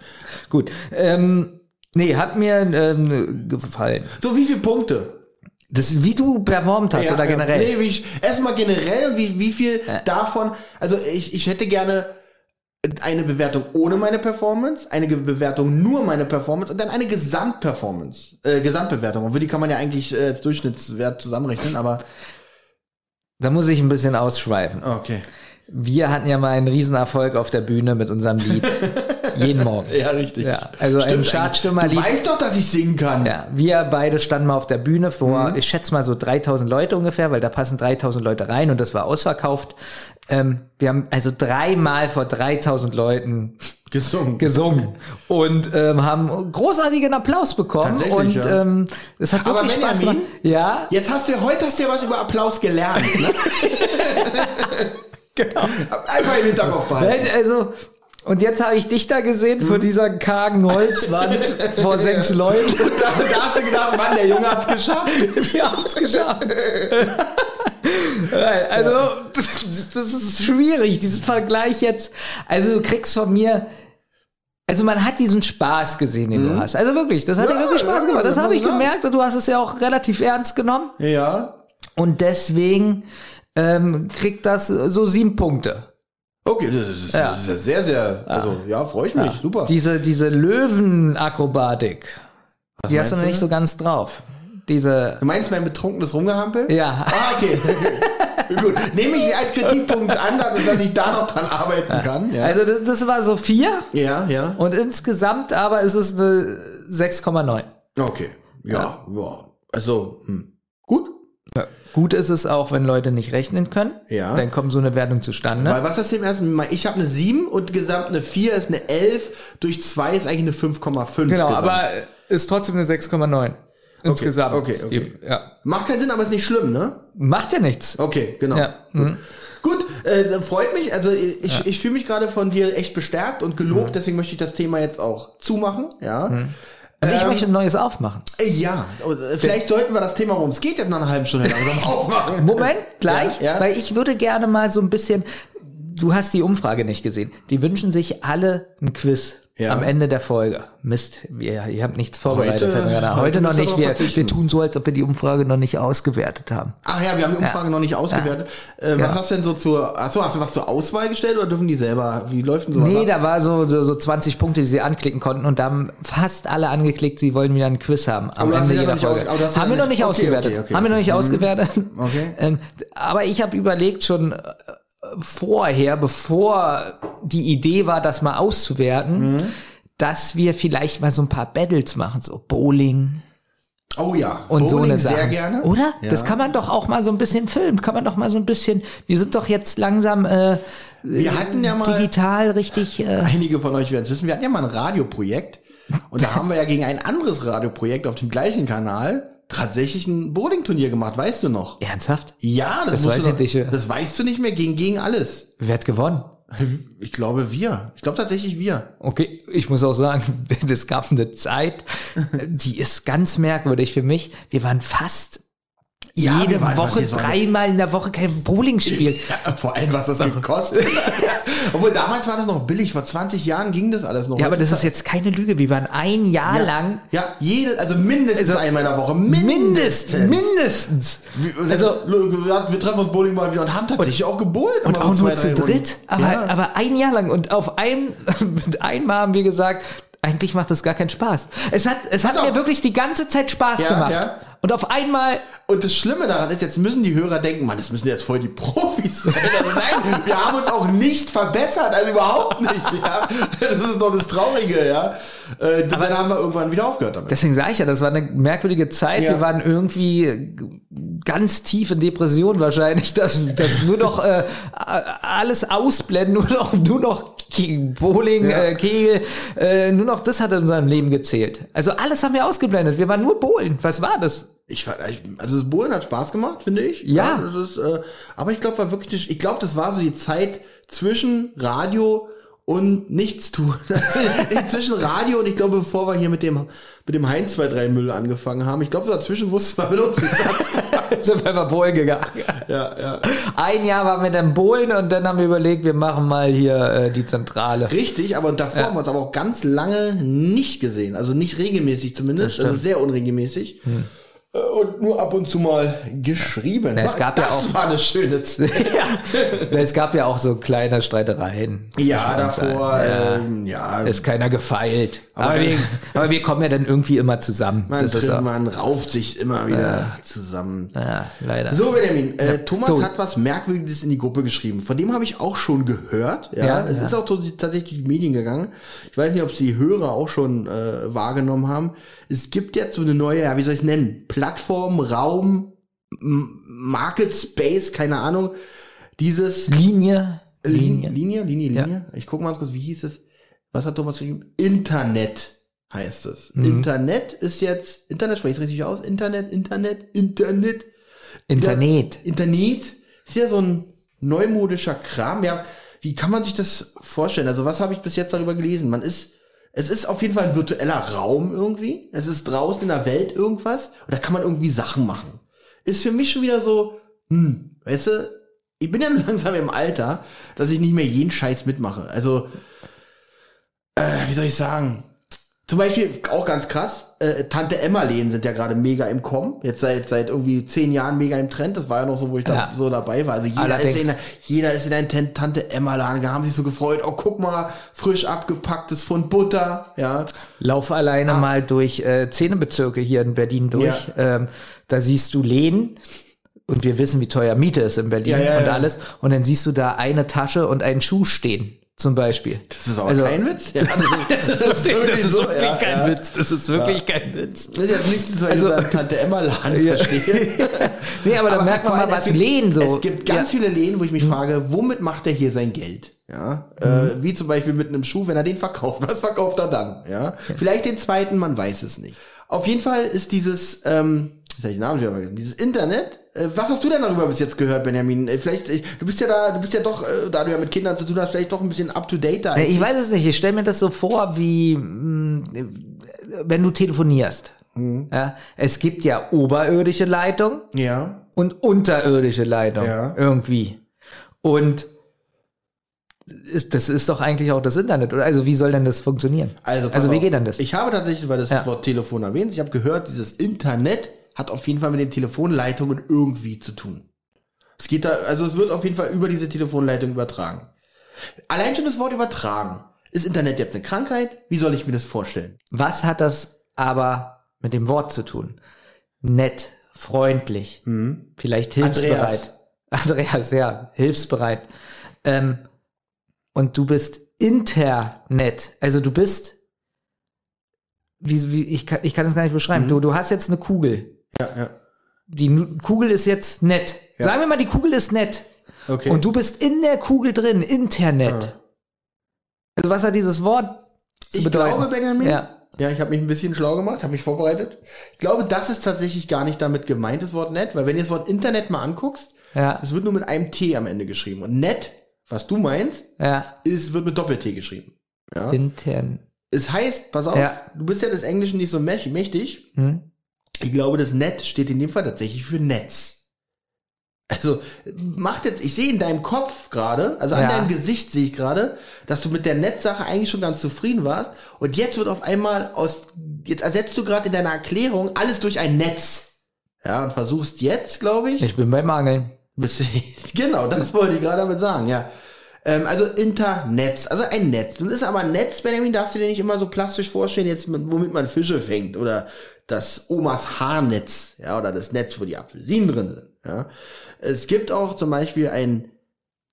Gut. Ähm, nee, hat mir ähm, gefallen. So, wie viele Punkte? Das, wie du performt hast Ja, oder ja. generell. Nee, wie ich, erstmal generell, wie, wie viel davon, also ich, ich hätte gerne eine Bewertung ohne meine Performance, eine Bewertung nur meine Performance und dann eine Gesamtperformance, äh, Gesamtbewertung. Obwohl die kann man ja eigentlich äh, als Durchschnittswert zusammenrechnen, aber Da muss ich ein bisschen ausschweifen. okay. Wir hatten ja mal einen Riesenerfolg auf der Bühne mit unserem Lied. Jeden Morgen. Ja, richtig. Ja, also ein eigentlich. Chartstimmerlied. Du weißt doch, dass ich singen kann. Ja, wir beide standen mal auf der Bühne vor, Mhm. ich schätze mal so 3000 Leute ungefähr, weil da passen 3000 Leute rein und das war ausverkauft. Ähm, wir haben also dreimal vor 3000 Leuten Gesungen. gesungen und ähm, haben großartigen Applaus bekommen und ja. ähm, es hat Aber wirklich Spaß gemacht. Ja, Jetzt hast du, heute hast du ja was über Applaus gelernt. Ne? genau. Einfach im Hinterkopf behalten. Also und jetzt habe ich dich da gesehen Mhm. vor dieser kargen Holzwand vor sechs Leuten. Da, da hast du gedacht, Mann, der Junge hat's geschafft. Wir haben es geschafft. also, das, das ist schwierig, diesen Vergleich jetzt. Also, du kriegst von mir. Also man hat diesen Spaß gesehen, den du hast. Also wirklich, das hat dir Mhm. Ja, wirklich Spaß ja, gemacht. Das das habe ich gemerkt und du hast es ja auch relativ ernst genommen. Ja. Und deswegen ähm, kriegt das so sieben Punkte. Okay, das ist, Ja. das ist ja sehr, sehr, also ja, freue ich mich, super. Diese, diese Löwenakrobatik. Die hast du noch nicht so ganz drauf. Diese, Du meinst mein betrunkenes Rumgehampel? ja. Ah, okay. Gut. Nehme ich sie als Kritikpunkt an, dass dass ich da noch dran arbeiten kann. Ja, Also das, das war so vier ja. ja. und insgesamt aber ist es eine 6,9. Okay. Ja, ja. Also, hm. Gut. Ja. Ist es auch, wenn Leute nicht rechnen können. Ja. Dann kommt so eine Wertung zustande. Weil was ist im ersten Mal? Ich habe eine 7 und gesamt eine 4 ist eine 11. Durch 2 ist eigentlich eine 5,5. genau, gesamt. aber ist trotzdem eine 6,9. Insgesamt. okay, okay. Die, ja. Macht keinen Sinn, aber ist nicht schlimm, ne? Macht ja nichts. Okay, genau. Ja. Mhm. Gut, äh, freut mich. Also ich, ich fühle mich gerade von dir echt bestärkt und gelobt, Mhm. deswegen möchte ich das Thema jetzt auch zumachen. Ja. Und ich möchte ein neues aufmachen. Ja, vielleicht sollten wir das Thema, worum es geht, jetzt nach einer halben Stunde langsam aufmachen. Moment, gleich, Ja, ja. weil ich würde gerne mal so ein bisschen, du hast die Umfrage nicht gesehen. Die wünschen sich alle ein Quiz Ja. am Ende der Folge. Mist, wir, ihr habt nichts vorbereitet. Heute- heute heute noch nicht. Wir, wir tun so, als ob wir die Umfrage noch nicht ausgewertet haben. Ach ja, wir haben die Umfrage noch nicht ausgewertet. Äh, Ja. Was hast du denn so zur, achso, hast du was zur Auswahl gestellt oder dürfen die selber, wie läuft denn sowas Nee, ab? da war so, so, so 20 Punkte, die sie anklicken konnten und da haben fast alle angeklickt, sie wollen wieder ein Quiz haben am Aber du hast Ende ja jeder Folge. aus- aber sie haben ja wir noch nicht- okay, ausgewertet. okay, okay. Haben wir noch nicht ausgewertet. Okay. Ähm, aber ich habe überlegt schon äh, vorher, bevor die Idee war, das mal auszuwerten, Mhm. dass wir vielleicht mal so ein paar Battles machen, so Bowling Oh ja, und so Bowling eine Sache. sehr gerne. Oder? Ja. Das kann man doch auch mal so ein bisschen filmen. Kann man doch mal so ein bisschen. Wir sind doch jetzt langsam äh, Wir hatten ja mal, digital richtig. Äh, einige von euch werden es wissen, wir hatten ja mal ein Radioprojekt und da haben wir ja gegen ein anderes Radioprojekt auf dem gleichen Kanal tatsächlich ein Bowling-Turnier gemacht, weißt du noch? ernsthaft? Ja, das, Das weiß ich nicht mehr. Das weißt du nicht mehr, gegen, gegen alles. Wer hat gewonnen? Ich glaube wir. Ich glaube tatsächlich wir. Okay, ich muss auch sagen, es gab eine Zeit, die ist ganz merkwürdig für mich. Wir waren fast Ja, jede waren- Woche, dreimal in der Woche kein Bowling spielen. Ja, vor allem, was das gekostet. Obwohl, damals war das noch billig. Vor 20 Jahren ging das alles noch. Ja, aber das ist jetzt keine Lüge. Wir waren ein Jahr ja, lang Ja, jede, also mindestens Also, einmal in der Woche. mindestens, Mindestens. mindestens. Also, wir, treffen uns Bowling mal wieder und haben tatsächlich auch gebowlt. und auch so nur zu dritt, aber, ja. aber ein Jahr lang und auf ein, mit einmal haben wir gesagt, eigentlich macht das gar keinen Spaß. Es hat, es hat auf. mir wirklich die ganze Zeit Spaß Ja, gemacht. ja. Und auf einmal Und das Schlimme daran ist, jetzt müssen die Hörer denken, Mann, das müssen jetzt voll die Profis sein. Also nein, wir haben uns auch nicht verbessert, also überhaupt nicht. Ja. Das ist noch das Traurige, ja. Äh, dann haben wir irgendwann wieder aufgehört damit. Deswegen sage ich ja, das war eine merkwürdige Zeit. Ja. Wir waren irgendwie ganz tief in Depression wahrscheinlich, dass, dass nur noch äh, alles ausblenden, nur noch, nur noch Bowling, Ja. äh, Kegel, äh, nur noch das hat in unserem Leben gezählt. Also alles haben wir ausgeblendet. Wir waren nur Bowlen. Was war das? Ich, war- ich, also das Bohlen hat Spaß gemacht, finde ich. Ja. das ist, äh, aber ich glaube, war wirklich, nicht- ich glaube, das war so die Zeit zwischen Radio und Nichtstun. Also, zwischen Radio und ich glaube, bevor wir hier mit dem, mit dem Heinz 2-3 Müll angefangen haben, ich glaube, so dazwischen wussten wir mit uns nichts. Sind wir mal Bowlen gegangen. ja, ja. Ein Jahr waren wir dann Bowlen und dann haben wir überlegt, wir machen mal hier äh, die Zentrale. Richtig, aber davor haben wir uns aber auch ganz lange nicht gesehen. Also nicht regelmäßig zumindest, also sehr unregelmäßig. Hm. Äh, Und nur ab und zu mal geschrieben. es gab ja das auch- war eine schöne Zeit. ja. Es gab ja auch so kleine Streitereien. Ja, davor, allen. ähm, ja, ist keiner gefeilt. Aber, dann- wir, aber wir kommen ja dann irgendwie immer zusammen. man, tritt, auch, man rauft sich immer wieder zusammen. ja, leider. So, Benjamin, äh, Thomas So. hat was Merkwürdiges in die Gruppe geschrieben. Von dem habe ich auch schon gehört. Ja, Ja, es ja. ist auch tatsächlich durch die Medien gegangen. Ich weiß nicht, ob es die Hörer auch schon äh, wahrgenommen haben. Es gibt jetzt so eine neue, ja, wie soll ich es nennen? Plattform, Raum, Market Space, keine Ahnung. Dieses Linie. Linie, Linie. Linie, Linie, Linie. Ich gucke mal kurz, wie hieß es? Was hat Thomas geschrieben? Internet heißt es. Internet ist jetzt, Internet spreche ich richtig aus? Internet, Internet, Internet. Internet. Internet ist ja so ein neumodischer Kram. Ja, wie kann man sich das vorstellen? Also was habe ich bis jetzt darüber gelesen? Man ist, es ist auf jeden Fall ein virtueller Raum irgendwie. Es ist draußen in der Welt irgendwas. Und da kann man irgendwie Sachen machen. Ist für mich schon wieder so, hm, weißt du, ich bin ja langsam im Alter, dass ich nicht mehr jeden Scheiß mitmache. Also, äh, wie soll ich sagen? Zum Beispiel, auch ganz krass, äh, Tante Emma-Läden sind ja gerade mega im Kommen. Jetzt seit, seit irgendwie zehn Jahren mega im Trend. Das war ja noch so, wo ich da Ja. so dabei war. Also jeder Allerdings. ist, in, jeder ist in einen Tan- Tante Emma-Laden. Da haben sich so gefreut. Oh, guck mal, frisch abgepacktes Pfund Butter. Ja. Lauf alleine mal durch äh, Zähnebezirke hier in Berlin durch. Ähm, da siehst du Läden und wir wissen, wie teuer Miete ist in Berlin Ja, ja, und ja. alles. Und dann siehst du da eine Tasche und einen Schuh stehen, zum Beispiel. Das ist aber Also- kein Witz. Ja, Das ist, wirklich, das ist so, wirklich ja, kein ja. Witz. Das ist wirklich kein Witz. Das ist jetzt nichts, was Also- ich Tante Emma-Laden verstehe. Nee, aber da merkt man mal, was gibt- Läden so. Es gibt ganz ja. viele Läden, wo ich mich frage, womit macht er hier sein Geld? Ja, äh, wie zum Beispiel mit einem Schuh, wenn er den verkauft. Was verkauft er dann? Ja, vielleicht den zweiten, man weiß es nicht. Auf jeden Fall ist dieses, ähm, jetzt habe ich den Namen schon vergessen, dieses Internet. Äh, was hast du denn darüber bis jetzt gehört, Benjamin? Äh, vielleicht, äh, du bist ja da, du bist ja doch, da du ja mit Kindern zu tun hast, vielleicht doch ein bisschen up to date da. Ich weiß es nicht. Ich stelle mir das so vor, wie mh, wenn du telefonierst. Mhm. Ja, es gibt ja oberirdische Leitung ja, und unterirdische Leitung Ja. irgendwie. Und das ist doch eigentlich auch das Internet, oder? Also wie soll denn das funktionieren? also, also wie auf. geht denn das? Ich habe tatsächlich, weil das Ja. Wort Telefon erwähnt, ich habe gehört, dieses Internet hat auf jeden Fall mit den Telefonleitungen irgendwie zu tun. Es geht da, also es wird auf jeden Fall über diese Telefonleitung übertragen. Allein schon das Wort übertragen. Ist Internet jetzt eine Krankheit? Wie soll ich mir das vorstellen? Was hat das aber mit dem Wort zu tun? Nett, freundlich, vielleicht hilfsbereit. Andreas, ja, hilfsbereit. Ähm, und du bist Internet. Also du bist, wie, wie ich, kann, ich kann es gar nicht beschreiben. Du, du hast jetzt eine Kugel. Ja, ja. Die Kugel ist jetzt nett. Sagen wir mal, die Kugel ist nett. Okay. Und du bist in der Kugel drin, Internet. Also was hat dieses Wort zu ich bedeuten? glaube, Benjamin, Ja. ja, ich habe mich ein bisschen schlau gemacht, habe mich vorbereitet. Ich glaube, das ist tatsächlich gar nicht damit gemeint, das Wort net, weil wenn du das Wort Internet mal anguckst, Ja. es wird nur mit einem T am Ende geschrieben. Und net, was du meinst, Ja. ist, wird mit Doppel-T geschrieben. Ja. Intern. Es heißt, pass auf, Ja. du bist ja des Englischen nicht so mäch- mächtig. Hm? Ich glaube, das Net steht in dem Fall tatsächlich für Netz. Also, macht jetzt, ich sehe in deinem Kopf gerade, also an Ja. deinem Gesicht sehe ich gerade, dass du mit der Netzsache eigentlich schon ganz zufrieden warst. Und jetzt wird auf einmal aus, jetzt ersetzt du gerade in deiner Erklärung alles durch ein Netz. Ja, und versuchst jetzt, glaube ich, Ich bin beim Angeln. genau, das wollte ich gerade damit sagen, ja. Ähm, also Internetz, also ein Netz. Nun ist aber ein Netz, Benjamin, darfst du dir nicht immer so plastisch vorstellen, jetzt mit, womit man Fische fängt oder das Omas Haarnetz, ja, oder das Netz, wo die Apfelsinen drin sind, ja. Es gibt auch zum Beispiel ein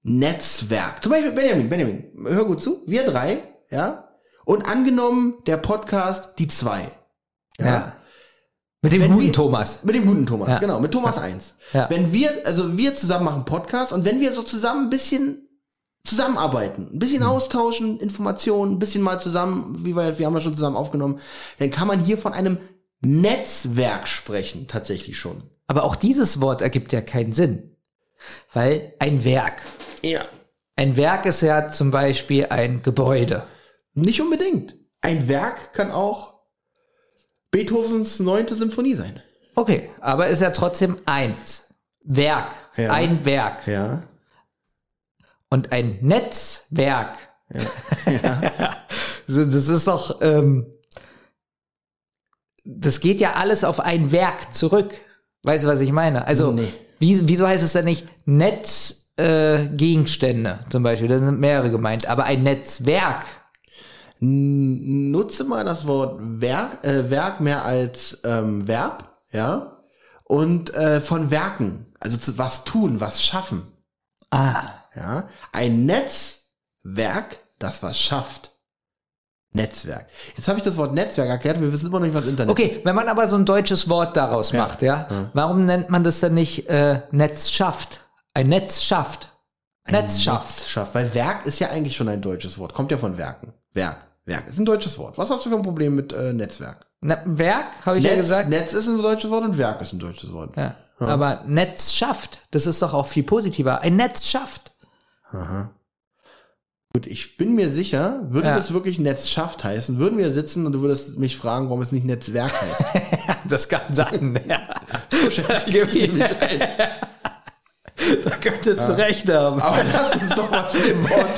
Netzwerk. Zum Beispiel, Benjamin, Benjamin, hör gut zu, wir drei, ja, und angenommen der Podcast die zwei. Ja. Mit dem Wenn guten wir- Thomas. Mit dem guten Thomas, Ja. genau, mit Thomas 1. Ja. Wenn wir, also wir zusammen machen Podcast und wenn wir so zusammen ein bisschen zusammenarbeiten, ein Mhm. bisschen austauschen, Informationen, ein bisschen mal zusammen, wie wir, wir haben ja schon zusammen aufgenommen, dann kann man hier von einem Netzwerk sprechen, tatsächlich schon. Aber auch dieses Wort ergibt ja keinen Sinn. Weil ein Werk. Ja. Ein Werk ist ja zum Beispiel ein Gebäude. Nicht unbedingt. Ein Werk kann auch Beethovens neunte Symphonie sein. Okay, aber ist ja trotzdem eins. Werk. Ja. Ein Werk. Ja. Und ein Netzwerk. So, das ist doch, ähm, das geht ja alles auf ein Werk zurück. Weißt du, was ich meine? Also, Nee. wie, wieso heißt es dann nicht Netzgegenstände äh, zum Beispiel? Da sind mehrere gemeint. Aber ein Netzwerk. Nutze mal das Wort Werk, äh, Werk mehr als ähm, Verb, ja, und äh, von Werken, also zu, was tun, was schaffen, Ah, ja. Ein Netzwerk, das was schafft. Netzwerk. Jetzt habe ich das Wort Netzwerk erklärt, wir wissen immer noch nicht, was Internet ist. okay. Wenn man aber so ein deutsches Wort daraus Ja. macht, ja, warum nennt man das dann nicht äh, Netz schafft? Ein Netz schafft. Netz schafft. Weil Werk ist ja eigentlich schon ein deutsches Wort, kommt ja von Werken. Werk, Werk ist ein deutsches Wort. Was hast du für ein Problem mit äh, Netzwerk? Na, Werk, habe ich ja Netz, gesagt. Netz ist ein deutsches Wort und Werk ist ein deutsches Wort. Ja. Aber Netz schafft, das ist doch auch viel positiver. Ein Netz schafft. Gut, ich bin mir sicher, würde Ja. das wirklich Netz schafft heißen, würden wir sitzen und du würdest mich fragen, warum es nicht Netzwerk heißt. Das kann sein. Ja. So schätze ich dich nämlich ein. Da könntest du recht haben. Aber lass uns doch mal zu dem Wort,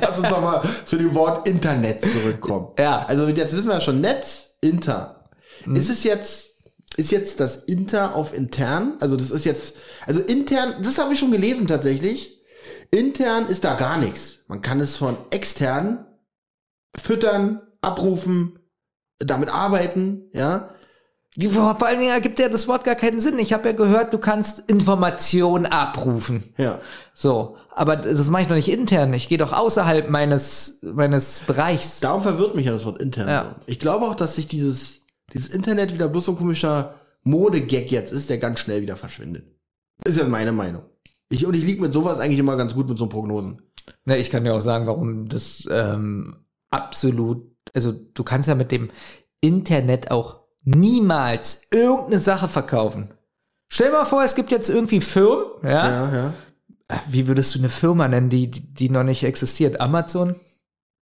lass uns doch mal zu dem Wort Internet zurückkommen. Ja. Also jetzt wissen wir ja schon Netz, Inter. Ist es jetzt, ist jetzt das Inter auf intern? Also das ist jetzt, also intern, das habe ich schon gelesen tatsächlich. Intern ist da gar nichts. Man kann es von extern füttern, abrufen, damit arbeiten, ja. Vor allem ergibt ja das Wort gar keinen Sinn. Ich habe ja gehört, du kannst Informationen abrufen. Ja. So, aber das mache ich doch nicht intern. Ich gehe doch außerhalb meines meines Bereichs. Darum verwirrt mich ja das Wort intern. Ja. Ich glaube auch, dass sich dieses, dieses Internet wieder bloß so ein komischer Modegag jetzt ist, der ganz schnell wieder verschwindet. Ist ja meine Meinung. Ich, und ich liege mit sowas eigentlich immer ganz gut mit so Prognosen. Ne, ich kann dir auch sagen, warum das ähm, absolut, also du kannst ja mit dem Internet auch niemals irgendeine Sache verkaufen. Stell dir mal vor, es gibt jetzt irgendwie Firmen, ja? Ja, ja. Wie würdest du eine Firma nennen, die, die noch nicht existiert? Amazon?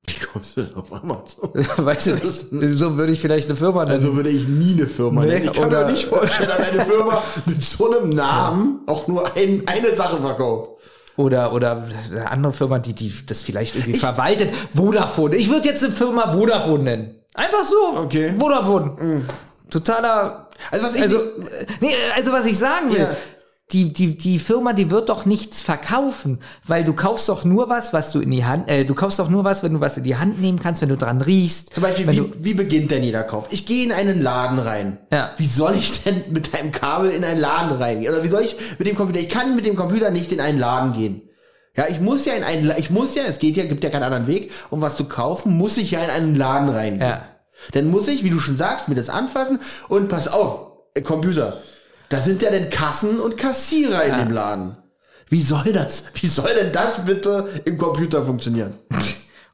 Wie kommst du denn auf Amazon? Weißt du nicht? So würde ich vielleicht eine Firma nennen. Also würde ich nie eine Firma Nee, nennen. Ich kann oder- mir nicht vorstellen, dass eine Firma mit so einem Namen auch nur ein, eine Sache verkauft. Oder, oder eine andere Firma, die, die das vielleicht irgendwie verwaltet. Vodafone. Ich würde jetzt eine Firma Vodafone nennen. Einfach so. Okay. Vodafone. Totaler. Also was ich Also, nee, also was ich sagen will. Ja. Die, die, die Firma, die wird doch nichts verkaufen, weil du kaufst doch nur was, was du in die Hand, äh, du kaufst doch nur was, wenn du was in die Hand nehmen kannst, wenn du dran riechst. Zum Beispiel, wie, du, wie beginnt denn jeder Kauf? Ich gehe in einen Laden rein. Ja. Wie soll ich denn mit einem Kabel in einen Laden reingehen? Oder wie soll ich mit dem Computer? Ich kann mit dem Computer nicht in einen Laden gehen. Ja, ich muss ja in einen, ich muss ja, es geht ja, gibt ja keinen anderen Weg, um was zu kaufen, muss ich ja in einen Laden reingehen. Ja. Dann muss ich, wie du schon sagst, mir das anfassen und pass auf, äh, Computer. Da sind ja dann Kassen und Kassierer in dem Laden. Wie soll das? Wie soll denn das bitte im Computer funktionieren?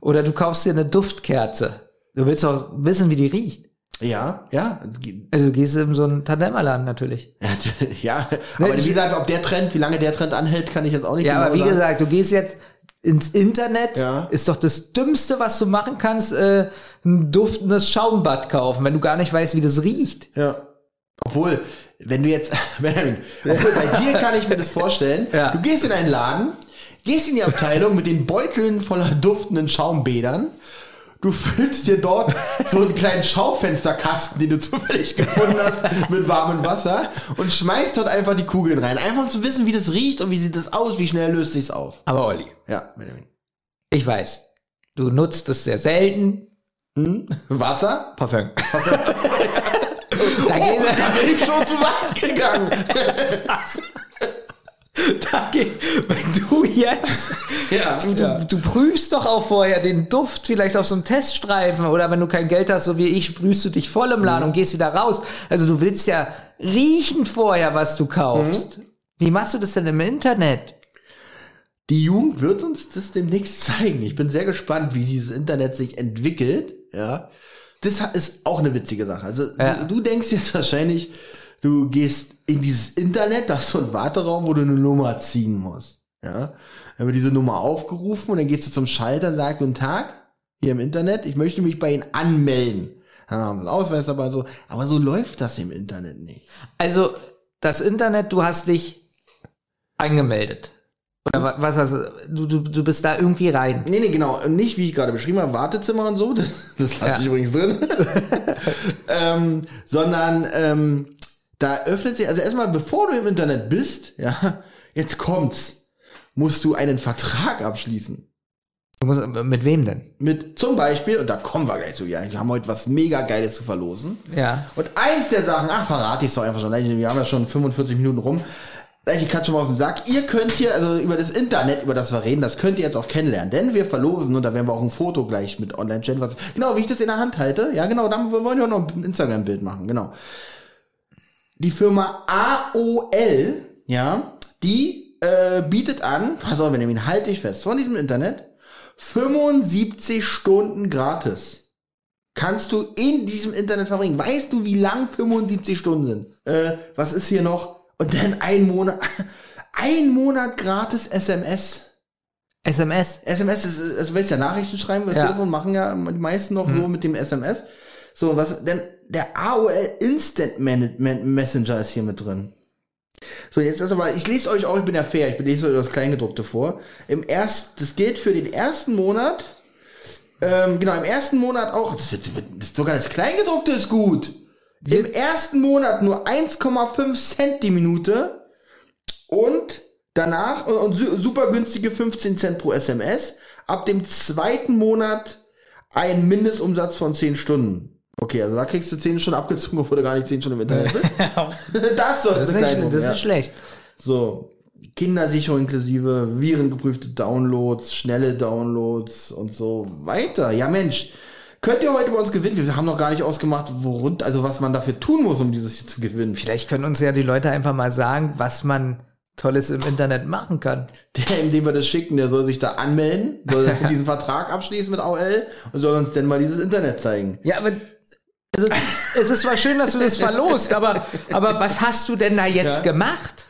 oder du kaufst dir eine Duftkerze. Du willst doch wissen, wie die riecht. Ja, ja, Also du gehst in so einen Tandemmerladen natürlich. Ja, aber wie gesagt, ob der Trend, wie lange der Trend anhält, kann ich jetzt auch nicht Ja, genau aber wie sagen. gesagt, du gehst jetzt ins Internet, Ja. ist doch das Dümmste, was du machen kannst, äh, ein duftendes Schaumbad kaufen, wenn du gar nicht weißt, wie das riecht. Ja. Obwohl, wenn du jetzt, Benjamin, obwohl bei dir kann ich mir das vorstellen, Ja. du gehst in einen Laden, gehst in die Abteilung mit den Beuteln voller duftenden Schaumbädern, du füllst dir dort so einen kleinen Schaufensterkasten, den du zufällig gefunden hast, mit warmem Wasser und schmeißt dort einfach die Kugeln rein. Einfach um zu wissen, wie das riecht und wie sieht das aus, wie schnell löst sich's auf. Aber Olli, Ja, Benjamin. ich weiß, du nutzt es sehr selten. Wasser? Parfum. da Oh, geht, da bin ich schon zu weit gegangen. da geht, wenn du jetzt, Ja, du, ja. du prüfst doch auch vorher den Duft vielleicht auf so einem Teststreifen oder wenn du kein Geld hast, so wie ich, sprühst du dich voll im Laden und gehst wieder raus. Also du willst ja riechen vorher, was du kaufst. Wie machst du das denn im Internet? Die Jugend wird uns das demnächst zeigen. Ich bin sehr gespannt, wie dieses Internet sich entwickelt. Ja, das ist auch eine witzige Sache. Also Ja. du, du denkst jetzt wahrscheinlich, du gehst in dieses Internet, da ist so ein Warteraum, wo du eine Nummer ziehen musst. Ja, dann wird diese Nummer aufgerufen und dann gehst du zum Schalter und sagst, guten Tag, hier im Internet, ich möchte mich bei Ihnen anmelden. Dann haben sie einen Ausweis dabei und so. Aber so läuft das im Internet nicht. Also das Internet, du hast dich angemeldet. Oder wa- was hast du, du, du, du bist da irgendwie rein. Nee, nee, genau. Nicht, wie ich gerade beschrieben habe, Wartezimmer und so. Das, das lasse Ja. ich übrigens drin. ähm, sondern ähm, da öffnet sich, also erstmal, bevor du im Internet bist, ja, jetzt kommt's, musst du einen Vertrag abschließen. Du musst, mit wem denn? Mit zum Beispiel, und da kommen wir gleich zu, ja, wir haben heute was mega Geiles zu verlosen. Ja. Und eins der Sachen, ach, verrate ich doch einfach schon, wir haben ja schon 45 Minuten rum. Ich kann schon mal aus dem Sack. Ihr könnt hier, also über das Internet, über das wir reden, das könnt ihr jetzt auch kennenlernen. Denn wir verlosen, und da werden wir auch ein Foto gleich mit online stellen, was, genau, wie ich das in der Hand halte. Ja, genau, dann wollen wir auch noch ein Instagram-Bild machen, genau. Die Firma AOL, ja, die äh, bietet an, pass auf, Benjamin, halt dich fest, von diesem Internet, 75 Stunden gratis kannst du in diesem Internet verbringen. Weißt du, wie lang 75 Stunden sind? Äh, was ist hier noch? Und dann ein Monat, ein Monat gratis SMS. SMS. SMS ist, also willst ja Nachrichten schreiben, das Ja. Telefon machen ja die meisten noch so mit dem SMS. So, was, denn der AOL Instant Man Man Messenger ist hier mit drin. So, jetzt ist aber, ich lese euch auch, ich bin ja fair, ich lese euch das Kleingedruckte vor. Im erst, das gilt für den ersten Monat, ähm, genau, im ersten Monat auch, das wird, wird sogar das Kleingedruckte ist gut. Im ersten Monat nur 1,5 Cent die Minute und danach, und, und su- super günstige 15 Cent pro SMS. Ab dem zweiten Monat ein Mindestumsatz von 10 Stunden. Okay, also da kriegst du 10 Stunden abgezogen, obwohl du gar nicht 10 Stunden im Internet bist. das soll Das ist nicht, das ist ja. nicht schlecht. So, Kindersicherung inklusive virengeprüfte Downloads, schnelle Downloads und so weiter. Ja, Mensch, könnt ihr heute bei uns gewinnen? Wir haben noch gar nicht ausgemacht, worund, also was man dafür tun muss, um dieses hier zu gewinnen. Vielleicht können uns ja die Leute einfach mal sagen, was man Tolles im Internet machen kann. Der, indem wir das schicken, der soll sich da anmelden, soll diesen Vertrag abschließen mit AOL und soll uns denn mal dieses Internet zeigen. Ja, aber also, es ist zwar schön, dass du das verlost, aber, aber was hast du denn da jetzt Ja. gemacht?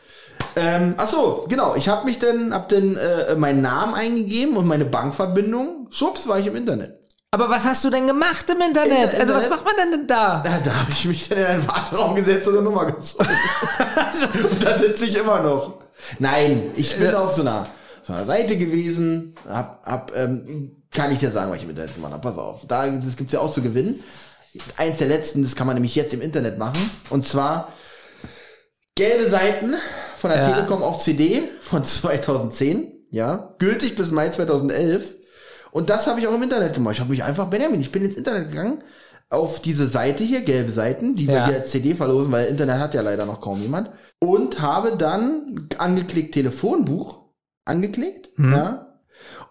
Ähm, ach so, genau. Ich habe mich dann, hab dann äh, meinen Namen eingegeben und meine Bankverbindung. Schubs, war ich im Internet. Aber was hast du denn gemacht im Internet? Inter- Also was macht man denn da? Da, da habe ich mich dann in einen Warteraum gesetzt und eine Nummer gezogen. und da sitze ich immer noch. Nein, ich bin auf so einer, so einer Seite gewesen, hab, hab, ähm, kann ich dir sagen, was ich im Internet gemacht habe. Pass auf, da, das gibt's ja auch zu gewinnen. Eins der letzten, das kann man nämlich jetzt im Internet machen. Und zwar gelbe Seiten von der Ja. Telekom auf CD von 2010, ja, gültig bis Mai 2011. Und das habe ich auch im Internet gemacht. Ich habe mich einfach, Benjamin, ich bin ins Internet gegangen, auf diese Seite hier, gelbe Seiten, die wir Ja. hier als CD verlosen, weil Internet hat ja leider noch kaum jemand. Und habe dann angeklickt Telefonbuch, angeklickt, ja.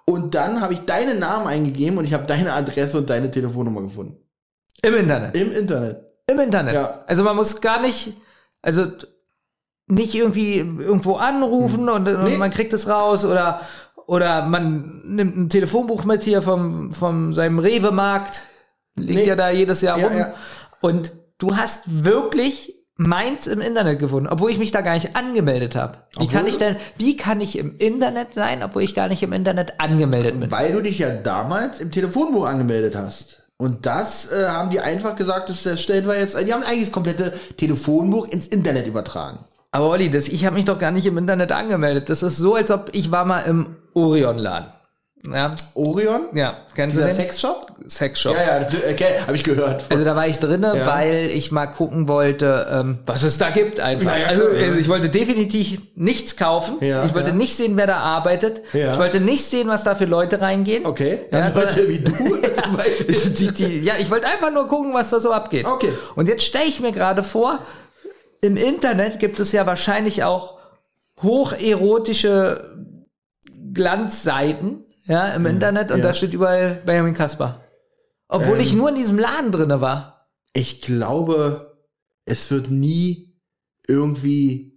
Und dann habe ich deinen Namen eingegeben und ich habe deine Adresse und deine Telefonnummer gefunden. Im Internet. Im Internet. Im Internet. Ja. Also man muss gar nicht, also nicht irgendwie irgendwo anrufen und, und Nee. man kriegt es raus oder oder man nimmt ein Telefonbuch mit hier vom vom seinem Rewe-Markt, liegt Nee. ja da jedes Jahr Ja, rum ja. und du hast wirklich meins im Internet gefunden, obwohl ich mich da gar nicht angemeldet habe. Wie Obwohl kann ich denn, wie kann ich im Internet sein, obwohl ich gar nicht im Internet angemeldet bin? Weil du dich ja damals im Telefonbuch angemeldet hast. Und das äh, haben die einfach gesagt, das das stellen wir jetzt, die haben eigentlich das komplette Telefonbuch ins Internet übertragen. Aber Olli, das, ich habe mich doch gar nicht im Internet angemeldet. Das ist so, als ob ich war mal im Orion-Laden. Ja, Orion? ja, kennst Dieser du den? Sexshop? Sexshop. Ja, ja, okay, habe ich gehört. Also da war ich drinne, Ja. weil ich mal gucken wollte, ähm, was es da gibt einfach. Ja, ja, also, also ich wollte definitiv nichts kaufen. Ja, ich wollte nicht sehen, wer da arbeitet. Ja. Ich wollte nicht sehen, was da für Leute reingehen. Okay, dann Ja, Leute wie du zum Beispiel. die, die, ja, ich wollte einfach nur gucken, was da so abgeht. Okay. Und jetzt stelle ich mir gerade vor, im Internet gibt es ja wahrscheinlich auch hocherotische Glanzseiten, ja, im Internet und Mhm. ja. da steht überall Benjamin Kasper. Obwohl Ähm. ich nur in diesem Laden drinne war. Ich glaube, es wird nie irgendwie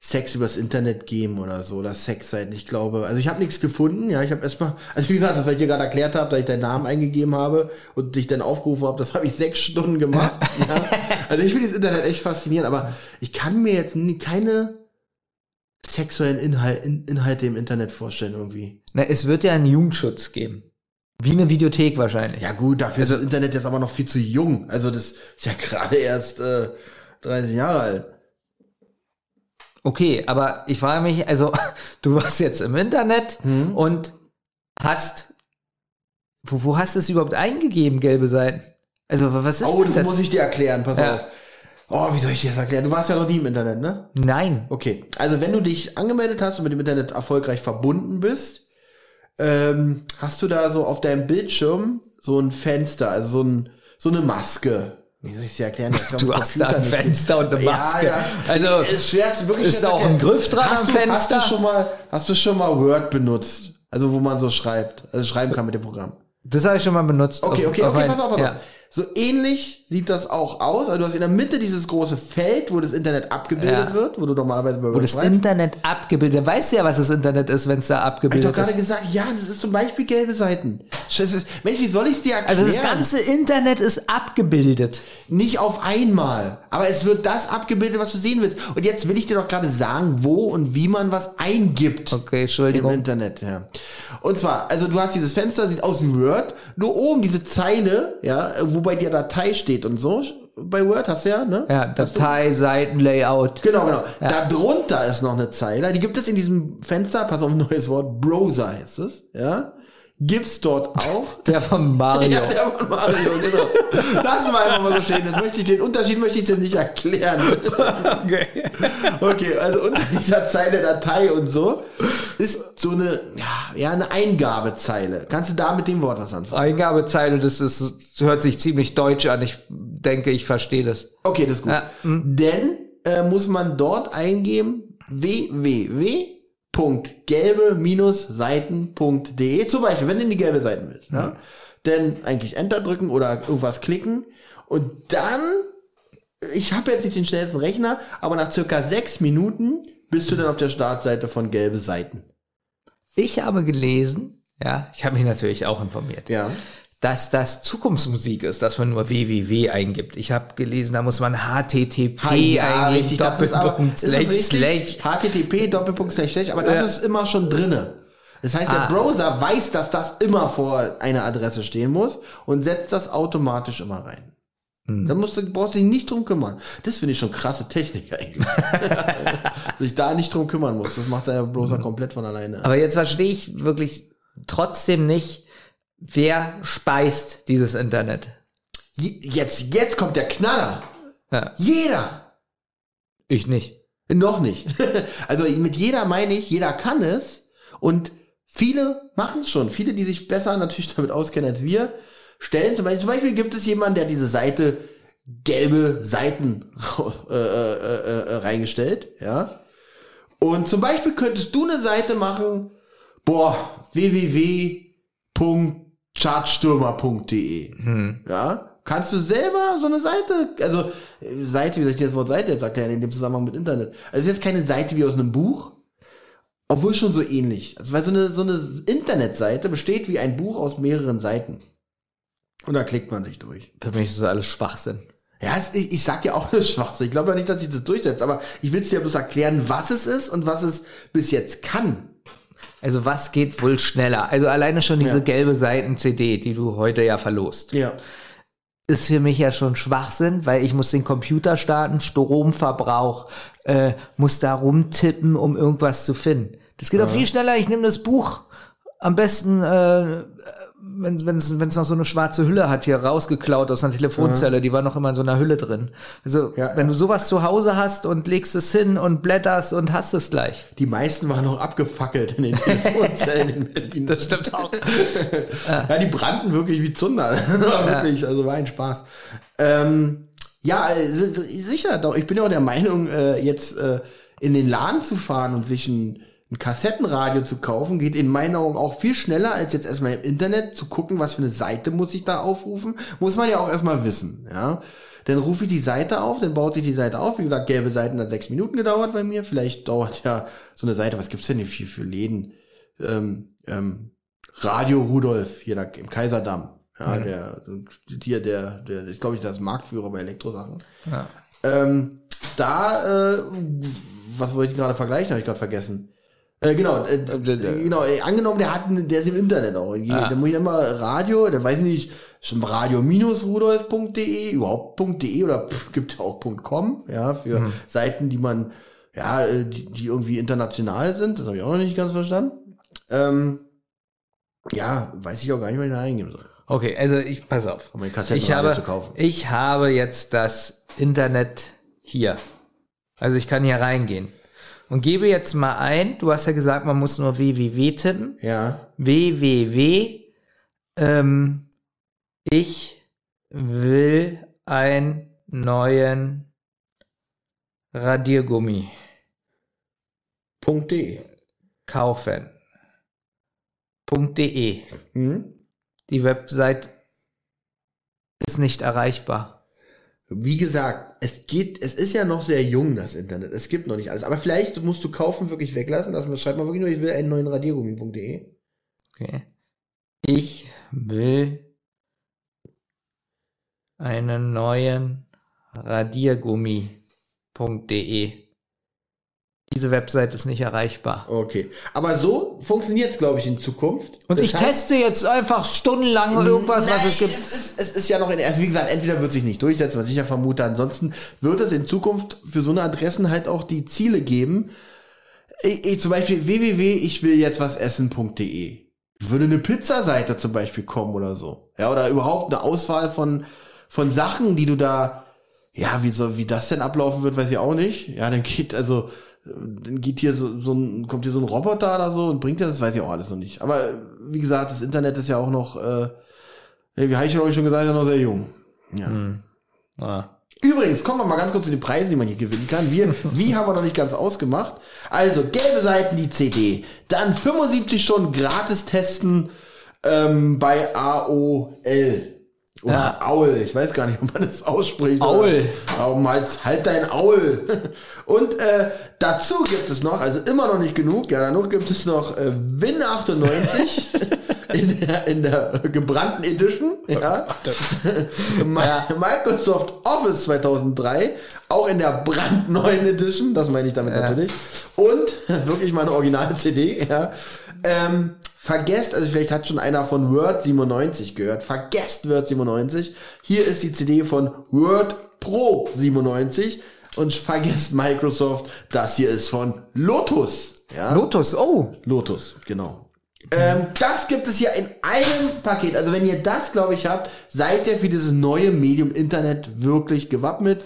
Sex übers Internet geben oder so, oder Sexseiten. Ich glaube, also ich habe nichts gefunden. Ja, ich habe erstmal, also wie gesagt, das, was ich dir gerade erklärt habe, da ich deinen Namen eingegeben habe und dich dann aufgerufen habe, das habe ich sechs Stunden gemacht. ja. Also ich finde das Internet echt faszinierend, aber ich kann mir jetzt nie, keine sexuellen Inhal In Inhalte im Internet vorstellen irgendwie. Na, es wird ja einen Jugendschutz geben. Wie eine Videothek wahrscheinlich. Ja gut, dafür ist das Internet jetzt aber noch viel zu jung. Also das ist ja gerade erst äh, 30 Jahre alt. Okay, aber ich frage mich, also du warst jetzt im Internet Mhm. und hast, wo, wo hast du es überhaupt eingegeben, gelbe Seiten? Also was ist Oh, das, das? muss ich dir erklären, pass Ja. auf. Oh, wie soll ich dir das erklären? Du warst ja noch nie im Internet, ne? Nein. Okay. Also wenn du dich angemeldet hast und mit dem Internet erfolgreich verbunden bist, ähm, hast du da so auf deinem Bildschirm so ein Fenster, also so, ein, so eine Maske. Wie soll ich dir erklären? Du hast da ein. Fenster und eine Maske. Ja, ja. Also, ist schwer, zu- wirklich ist da auch ein. Griff dran hast am du, Hast Fenster? du schon mal, hast du schon mal Word benutzt? Also wo man so schreibt, also schreiben kann mit dem Programm. Das habe ich schon mal benutzt. Okay, Auf- okay, auf okay, mein- pass auf, pass ja. So ähnlich sieht das auch aus. Also du hast in der Mitte dieses große Feld, wo das Internet abgebildet Ja. wird, wo du normalerweise bei Wo das schreibst. Internet abgebildet, weißt du ja, was das Internet ist, wenn es da Hab ich abgebildet doch gerade ist. gesagt, ja, das ist zum Beispiel gelbe Seiten. Ist, Mensch, wie soll ich es dir erklären? Also das ganze Internet ist abgebildet. Nicht auf einmal. Aber es wird das abgebildet, was du sehen willst. Und jetzt will ich dir doch gerade sagen, wo und wie man was eingibt. Okay, Im Entschuldigung. Internet, ja. Und zwar, also du hast dieses Fenster, sieht aus wie Word, nur oben diese Zeile, ja, wo bei dir Datei steht und so, bei Word, hast du ja, ne? Ja, Datei, Seitenlayout. Genau, genau. Darunter ist noch eine Zeile, die gibt es in diesem Fenster, pass auf, ein neues Wort, Browser heißt es, ja? Gibt's dort auch. Der von Mario. Ja, der von Mario, genau. Das war einfach mal so schön. Das möchte ich, den Unterschied möchte ich jetzt nicht erklären. Okay. Okay, also unter dieser Zeile Datei und so ist so eine, ja, eine Eingabezeile. Kannst du da mit dem Wort was anfangen? Eingabezeile, das ist, hört sich ziemlich deutsch an. Ich denke, ich verstehe das. Okay, das ist gut. Ja, Denn äh, muss man dort eingeben www.gelbe-seiten.de zum Beispiel, wenn du in die gelbe Seiten willst. Ja? Dann eigentlich Enter drücken oder irgendwas klicken und dann, ich habe jetzt nicht den schnellsten Rechner, aber nach circa sechs Minuten bist du dann auf der Startseite von gelbe Seiten. Ich habe gelesen, ja, ich habe mich natürlich auch informiert, Ja. Dass das Zukunftsmusik ist, dass man nur www eingibt. Ich habe gelesen, da muss man HTTP ja, eingeben, richtig, das ist aber, Doppelpunkt, slash, slash. HTTP, Doppelpunkt, slash, slash, aber das Ja. ist immer schon drinne. Das heißt, der Ah. Browser weiß, dass das immer vor einer Adresse stehen muss und setzt das automatisch immer rein. Hm. Da musst du, brauchst du dich nicht drum kümmern. Das finde ich schon krasse Technik eigentlich. Sich da nicht drum kümmern muss. Das macht der Browser Hm. komplett von alleine. Aber jetzt verstehe ich wirklich trotzdem nicht, wer speist dieses Internet. Je- Jetzt, jetzt kommt der Knaller. Ja, Jeder. ich nicht. Noch nicht. Also mit jeder meine ich, jeder kann es und viele machen es schon. Viele, die sich besser natürlich damit auskennen als wir, stellen zum Beispiel, zum Beispiel gibt es jemanden, der diese Seite gelbe Seiten äh, äh, äh, äh, reingestellt, ja. Und zum Beispiel könntest du eine Seite machen, boah, www.chartstürmer.de, ja. Kannst du selber so eine Seite, also Seite, wie soll ich dir das Wort Seite jetzt erklären in dem Zusammenhang mit Internet? Also es ist jetzt keine Seite wie aus einem Buch, obwohl schon so ähnlich. Also weil so eine, so eine Internetseite besteht wie ein Buch aus mehreren Seiten. Und da klickt man sich durch. Für mich ist das alles Schwachsinn. Ja, ich, ich sag ja auch das Schwachsinn. Ich glaube ja nicht, dass sich das durchsetzt, aber ich will es dir bloß erklären, was es ist und was es bis jetzt kann. Also was geht wohl schneller? Also alleine schon diese Ja. gelbe Seiten-CD, die du heute ja verlost, Ja. ist für mich ja schon Schwachsinn, weil ich muss den Computer starten, Stromverbrauch, äh, muss da rumtippen, um irgendwas zu finden. Das geht doch viel schneller. Ich nehme das Buch am besten, äh, wenn es noch so eine schwarze Hülle hat, hier rausgeklaut aus einer Telefonzelle, die war noch immer in so einer Hülle drin. Also Ja, wenn ja. du sowas zu Hause hast und legst es hin und blätterst und hast es gleich. Die meisten waren noch abgefackelt in den Telefonzellen in Berlin. Das stimmt auch. Ja, die brannten wirklich wie Zunder. War wirklich, also war ein Spaß. Ähm, ja, si- si- sicher doch. Ich bin ja auch der Meinung, äh, jetzt äh, in den Laden zu fahren und sich ein, ein Kassettenradio zu kaufen, geht in meinen Augen auch viel schneller, als jetzt erstmal im Internet zu gucken, was für eine Seite muss ich da aufrufen. Muss man ja auch erstmal wissen, ja. Dann rufe ich die Seite auf, dann baut sich die Seite auf. Wie gesagt, gelbe Seiten hat sechs Minuten gedauert bei mir. Vielleicht dauert ja so eine Seite, was gibt's denn hier viel für Läden? Ähm, ähm, Radio Rudolf, hier da im Kaiserdamm. Ja, der, hier, der, der, ist glaube ich das Marktführer bei Elektrosachen. Ja. Ähm, da, äh, was wollte ich gerade vergleichen, habe ich gerade vergessen. Äh, genau, äh, äh, genau, äh, angenommen, der hat, der ist im Internet auch. Ah. Da muss ich immer Radio, da weiß ich nicht, schon radio-rudolf.de, überhaupt .de oder pff, gibt ja auch .com, ja, für Mhm. Seiten, die man, ja, äh, die, die irgendwie international sind, das habe ich auch noch nicht ganz verstanden. Ähm, ja, weiß ich auch gar nicht, was ich da eingeben soll. Okay, also ich pass auf. Um Ich habe, zu kaufen. ich habe jetzt das Internet hier. Also ich kann hier reingehen und gebe jetzt mal ein. Du hast ja gesagt, man muss nur www tippen. Ja, www. Ähm, ich will einen neuen Radiergummi .de. kaufen. .de. Hm? Die Website ist nicht erreichbar. Wie gesagt, es geht, es ist ja noch sehr jung, das Internet. Es gibt noch nicht alles. Aber vielleicht musst du kaufen wirklich weglassen. Das schreibt mal wirklich nur, ich will einen neuen Radiergummi.de. Okay. Ich will einen neuen Radiergummi.de. diese Website ist nicht erreichbar. Okay. Aber so funktioniert es, glaube ich, in Zukunft. Und Das ich heißt- teste jetzt einfach stundenlang irgendwas, was Nein, es gibt. Es ist, es ist ja noch in, also wie gesagt, entweder wird sich nicht durchsetzen, was ich ja vermute. Ansonsten wird es in Zukunft für so eine Adressen halt auch die Ziele geben. Ich, ich, zum Beispiel www, ich will jetzt was essen.de. Würde eine Pizzaseite zum Beispiel kommen oder so. Ja, oder überhaupt eine Auswahl von, von Sachen, die du da, ja, wie so, wie das denn ablaufen wird, weiß ich auch nicht. Ja, dann geht, also, dann geht hier so, so ein, kommt hier so ein Roboter oder so und bringt dir das, weiß ich auch alles noch nicht. Aber wie gesagt, das Internet ist ja auch noch, äh, wie habe ich glaube ich schon gesagt, ist ja noch sehr jung. Ja. Ah. Übrigens, kommen wir mal ganz kurz zu den Preisen, die man hier gewinnen kann. Wir, wie haben wir noch nicht ganz ausgemacht. Also, gelbe Seiten, die CD. Dann 75 Stunden gratis testen ähm, bei AOL. Oder Ja. Aul. Ich weiß gar nicht, ob man das ausspricht. Aul. Aber mal halt dein Aul. Und äh, dazu gibt es noch, also immer noch nicht genug, ja, danach gibt es noch äh, Win 98 in der, in der gebrannten Edition. Ja. Ma- Microsoft Office 2003, auch in der brandneuen Edition, das meine ich damit Ja. natürlich. Und wirklich meine originale CD, ja. Ähm, vergesst, also vielleicht hat schon einer von Word 97 gehört, vergesst Word 97. Hier ist die CD von Word Pro 97 und vergesst Microsoft, das hier ist von Lotus. Ja? Lotus, oh. Lotus, genau. Ähm, das gibt es hier in einem Paket. Also wenn ihr das, glaube ich, habt, seid ihr für dieses neue Medium Internet wirklich gewappnet,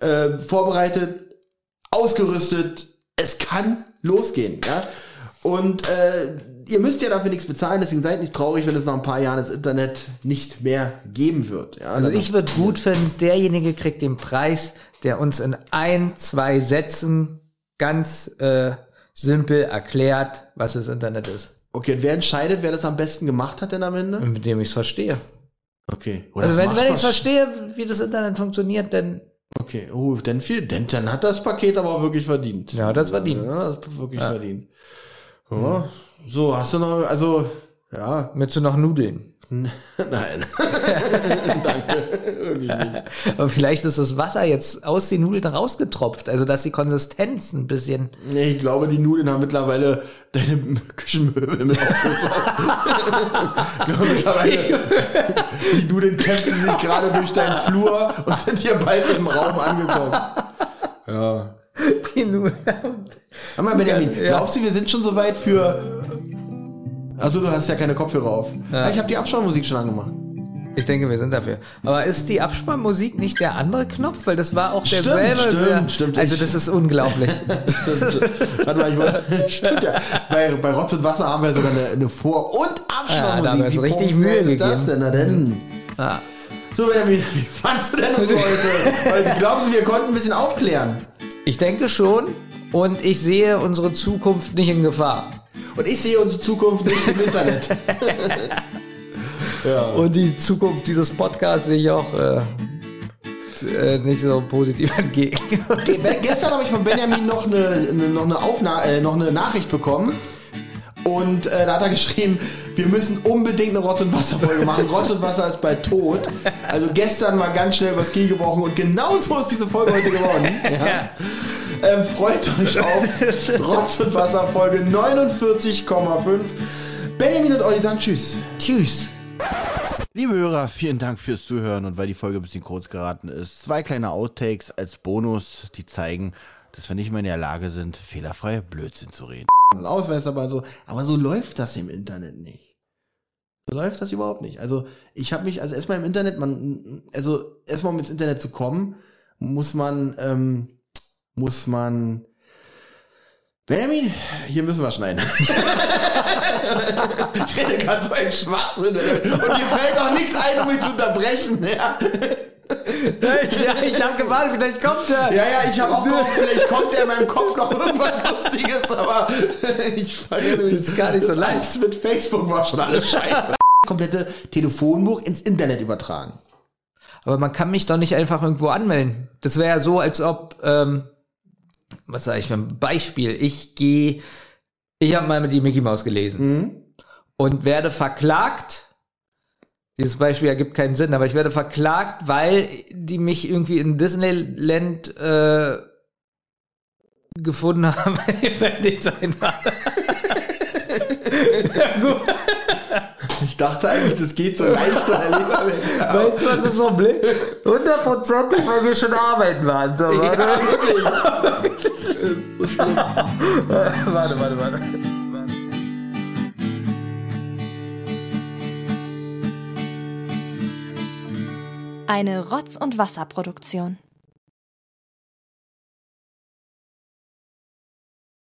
äh, vorbereitet, ausgerüstet. Es kann losgehen. Ja? Und äh, ihr müsst ja dafür nichts bezahlen, deswegen seid nicht traurig, wenn es nach ein paar Jahren das Internet nicht mehr geben wird. Ja? Also ich würde gut finden, derjenige kriegt den Preis, der uns in ein, zwei Sätzen ganz äh, simpel erklärt, was das Internet ist. okay, und wer entscheidet, wer das am besten gemacht hat denn am Ende? Mit dem ich es verstehe. Okay. Oh, Also wenn, wenn ich verstehe, wie das Internet funktioniert, dann Okay, oh, denn viel, denn dann hat das Paket aber auch wirklich verdient. Ja, das verdient. Ja, das wirklich verdient. Ja. So, hast du noch, also, ja, willst du noch Nudeln. nein. Danke. Aber vielleicht ist das Wasser jetzt aus den Nudeln rausgetropft, also dass die Konsistenz ein bisschen. Nee, ich glaube, die Nudeln haben mittlerweile deine Küchenmöbel mit aufgebaut. mittlerweile, die Nudeln kämpfen sich gerade durch deinen Flur und sind hier bald im Raum angekommen. Ja. Die Nudeln. Hör mal, Benjamin, Ja. glaubst du, wir sind schon so weit für. Achso, du hast ja keine Kopfhörer auf. Ja. Ich habe die Abspannmusik schon angemacht. Ich denke, wir sind dafür. Aber ist die Abspannmusik nicht der andere Knopf? Weil das war auch Stimmt, derselbe. stimmt, der, stimmt. Also das ist unglaublich. Warte mal, ich wollte. Stimmt ja. Bei, bei Rotz und Wasser haben wir sogar eine, eine Vor- und Ja, da haben Abspannmusik. wir uns richtig professionell Mühe ist das gegeben. denn? Na denn. Ah. So, Benjamin, wie fandst du denn uns heute? Weil, glaubst du, wir konnten ein bisschen aufklären? Ich denke schon. Und ich sehe unsere Zukunft nicht in Gefahr. Und ich sehe unsere Zukunft nicht im Internet. Und die Zukunft dieses Podcasts sehe ich auch äh, äh, nicht so positiv entgegen. Ge- Gestern habe ich von Benjamin noch eine, eine, noch, eine Aufna äh, noch eine Nachricht bekommen. Und äh, da hat er geschrieben, wir müssen unbedingt eine Rotz- und Wasser-Folge machen. Rotz und Wasser ist bald tot. Also gestern war ganz schnell übers Knie gebrochen und genau so ist diese Folge heute geworden. Ja. Ähm, freut euch auf Rotz und Wasser Folge 49,5. Benjamin und Olli sagen Tschüss. Tschüss. Liebe Hörer, vielen Dank fürs Zuhören und weil die Folge ein bisschen kurz geraten ist, zwei kleine Outtakes als Bonus, die zeigen, dass wir nicht mehr in der Lage sind, fehlerfrei Blödsinn zu reden. Ein Ausweis dabei so, aber so läuft das im Internet nicht. So läuft das überhaupt nicht. Also ich habe mich, also erstmal im Internet, man, also erstmal um ins Internet zu kommen, muss man, ähm, muss man, Benjamin, hier müssen wir schneiden. ich rede ganz so einen Schwachsinn. Und dir fällt auch nichts ein, um mich zu unterbrechen. Ja, Ich, ja, ich habe gewartet, vielleicht kommt er. ja, ja ich habe auch gehofft, vielleicht kommt ja in meinem Kopf noch irgendwas Lustiges, aber ich verrenne mich. Das ist gar nicht so leicht. mit Facebook war schon alles scheiße. Komplette Telefonbuch ins Internet übertragen. Aber man kann mich doch nicht einfach irgendwo anmelden. Das wäre ja so, als ob, ähm, was sage ich für ein Beispiel, ich gehe, ich habe mal mit die Mickey Maus gelesen und werde verklagt. Dieses Beispiel ergibt keinen Sinn, aber ich werde verklagt, weil die mich irgendwie in Disneyland äh, gefunden habe, wenn ich sein war. Ich dachte eigentlich, das geht so leicht. weißt du, was das Problem ist? 100% weil wir schon arbeiten waren. So, warte. Ja. Das ist so schlimm. warte, warte, warte. Eine Rotz- und Wasserproduktion.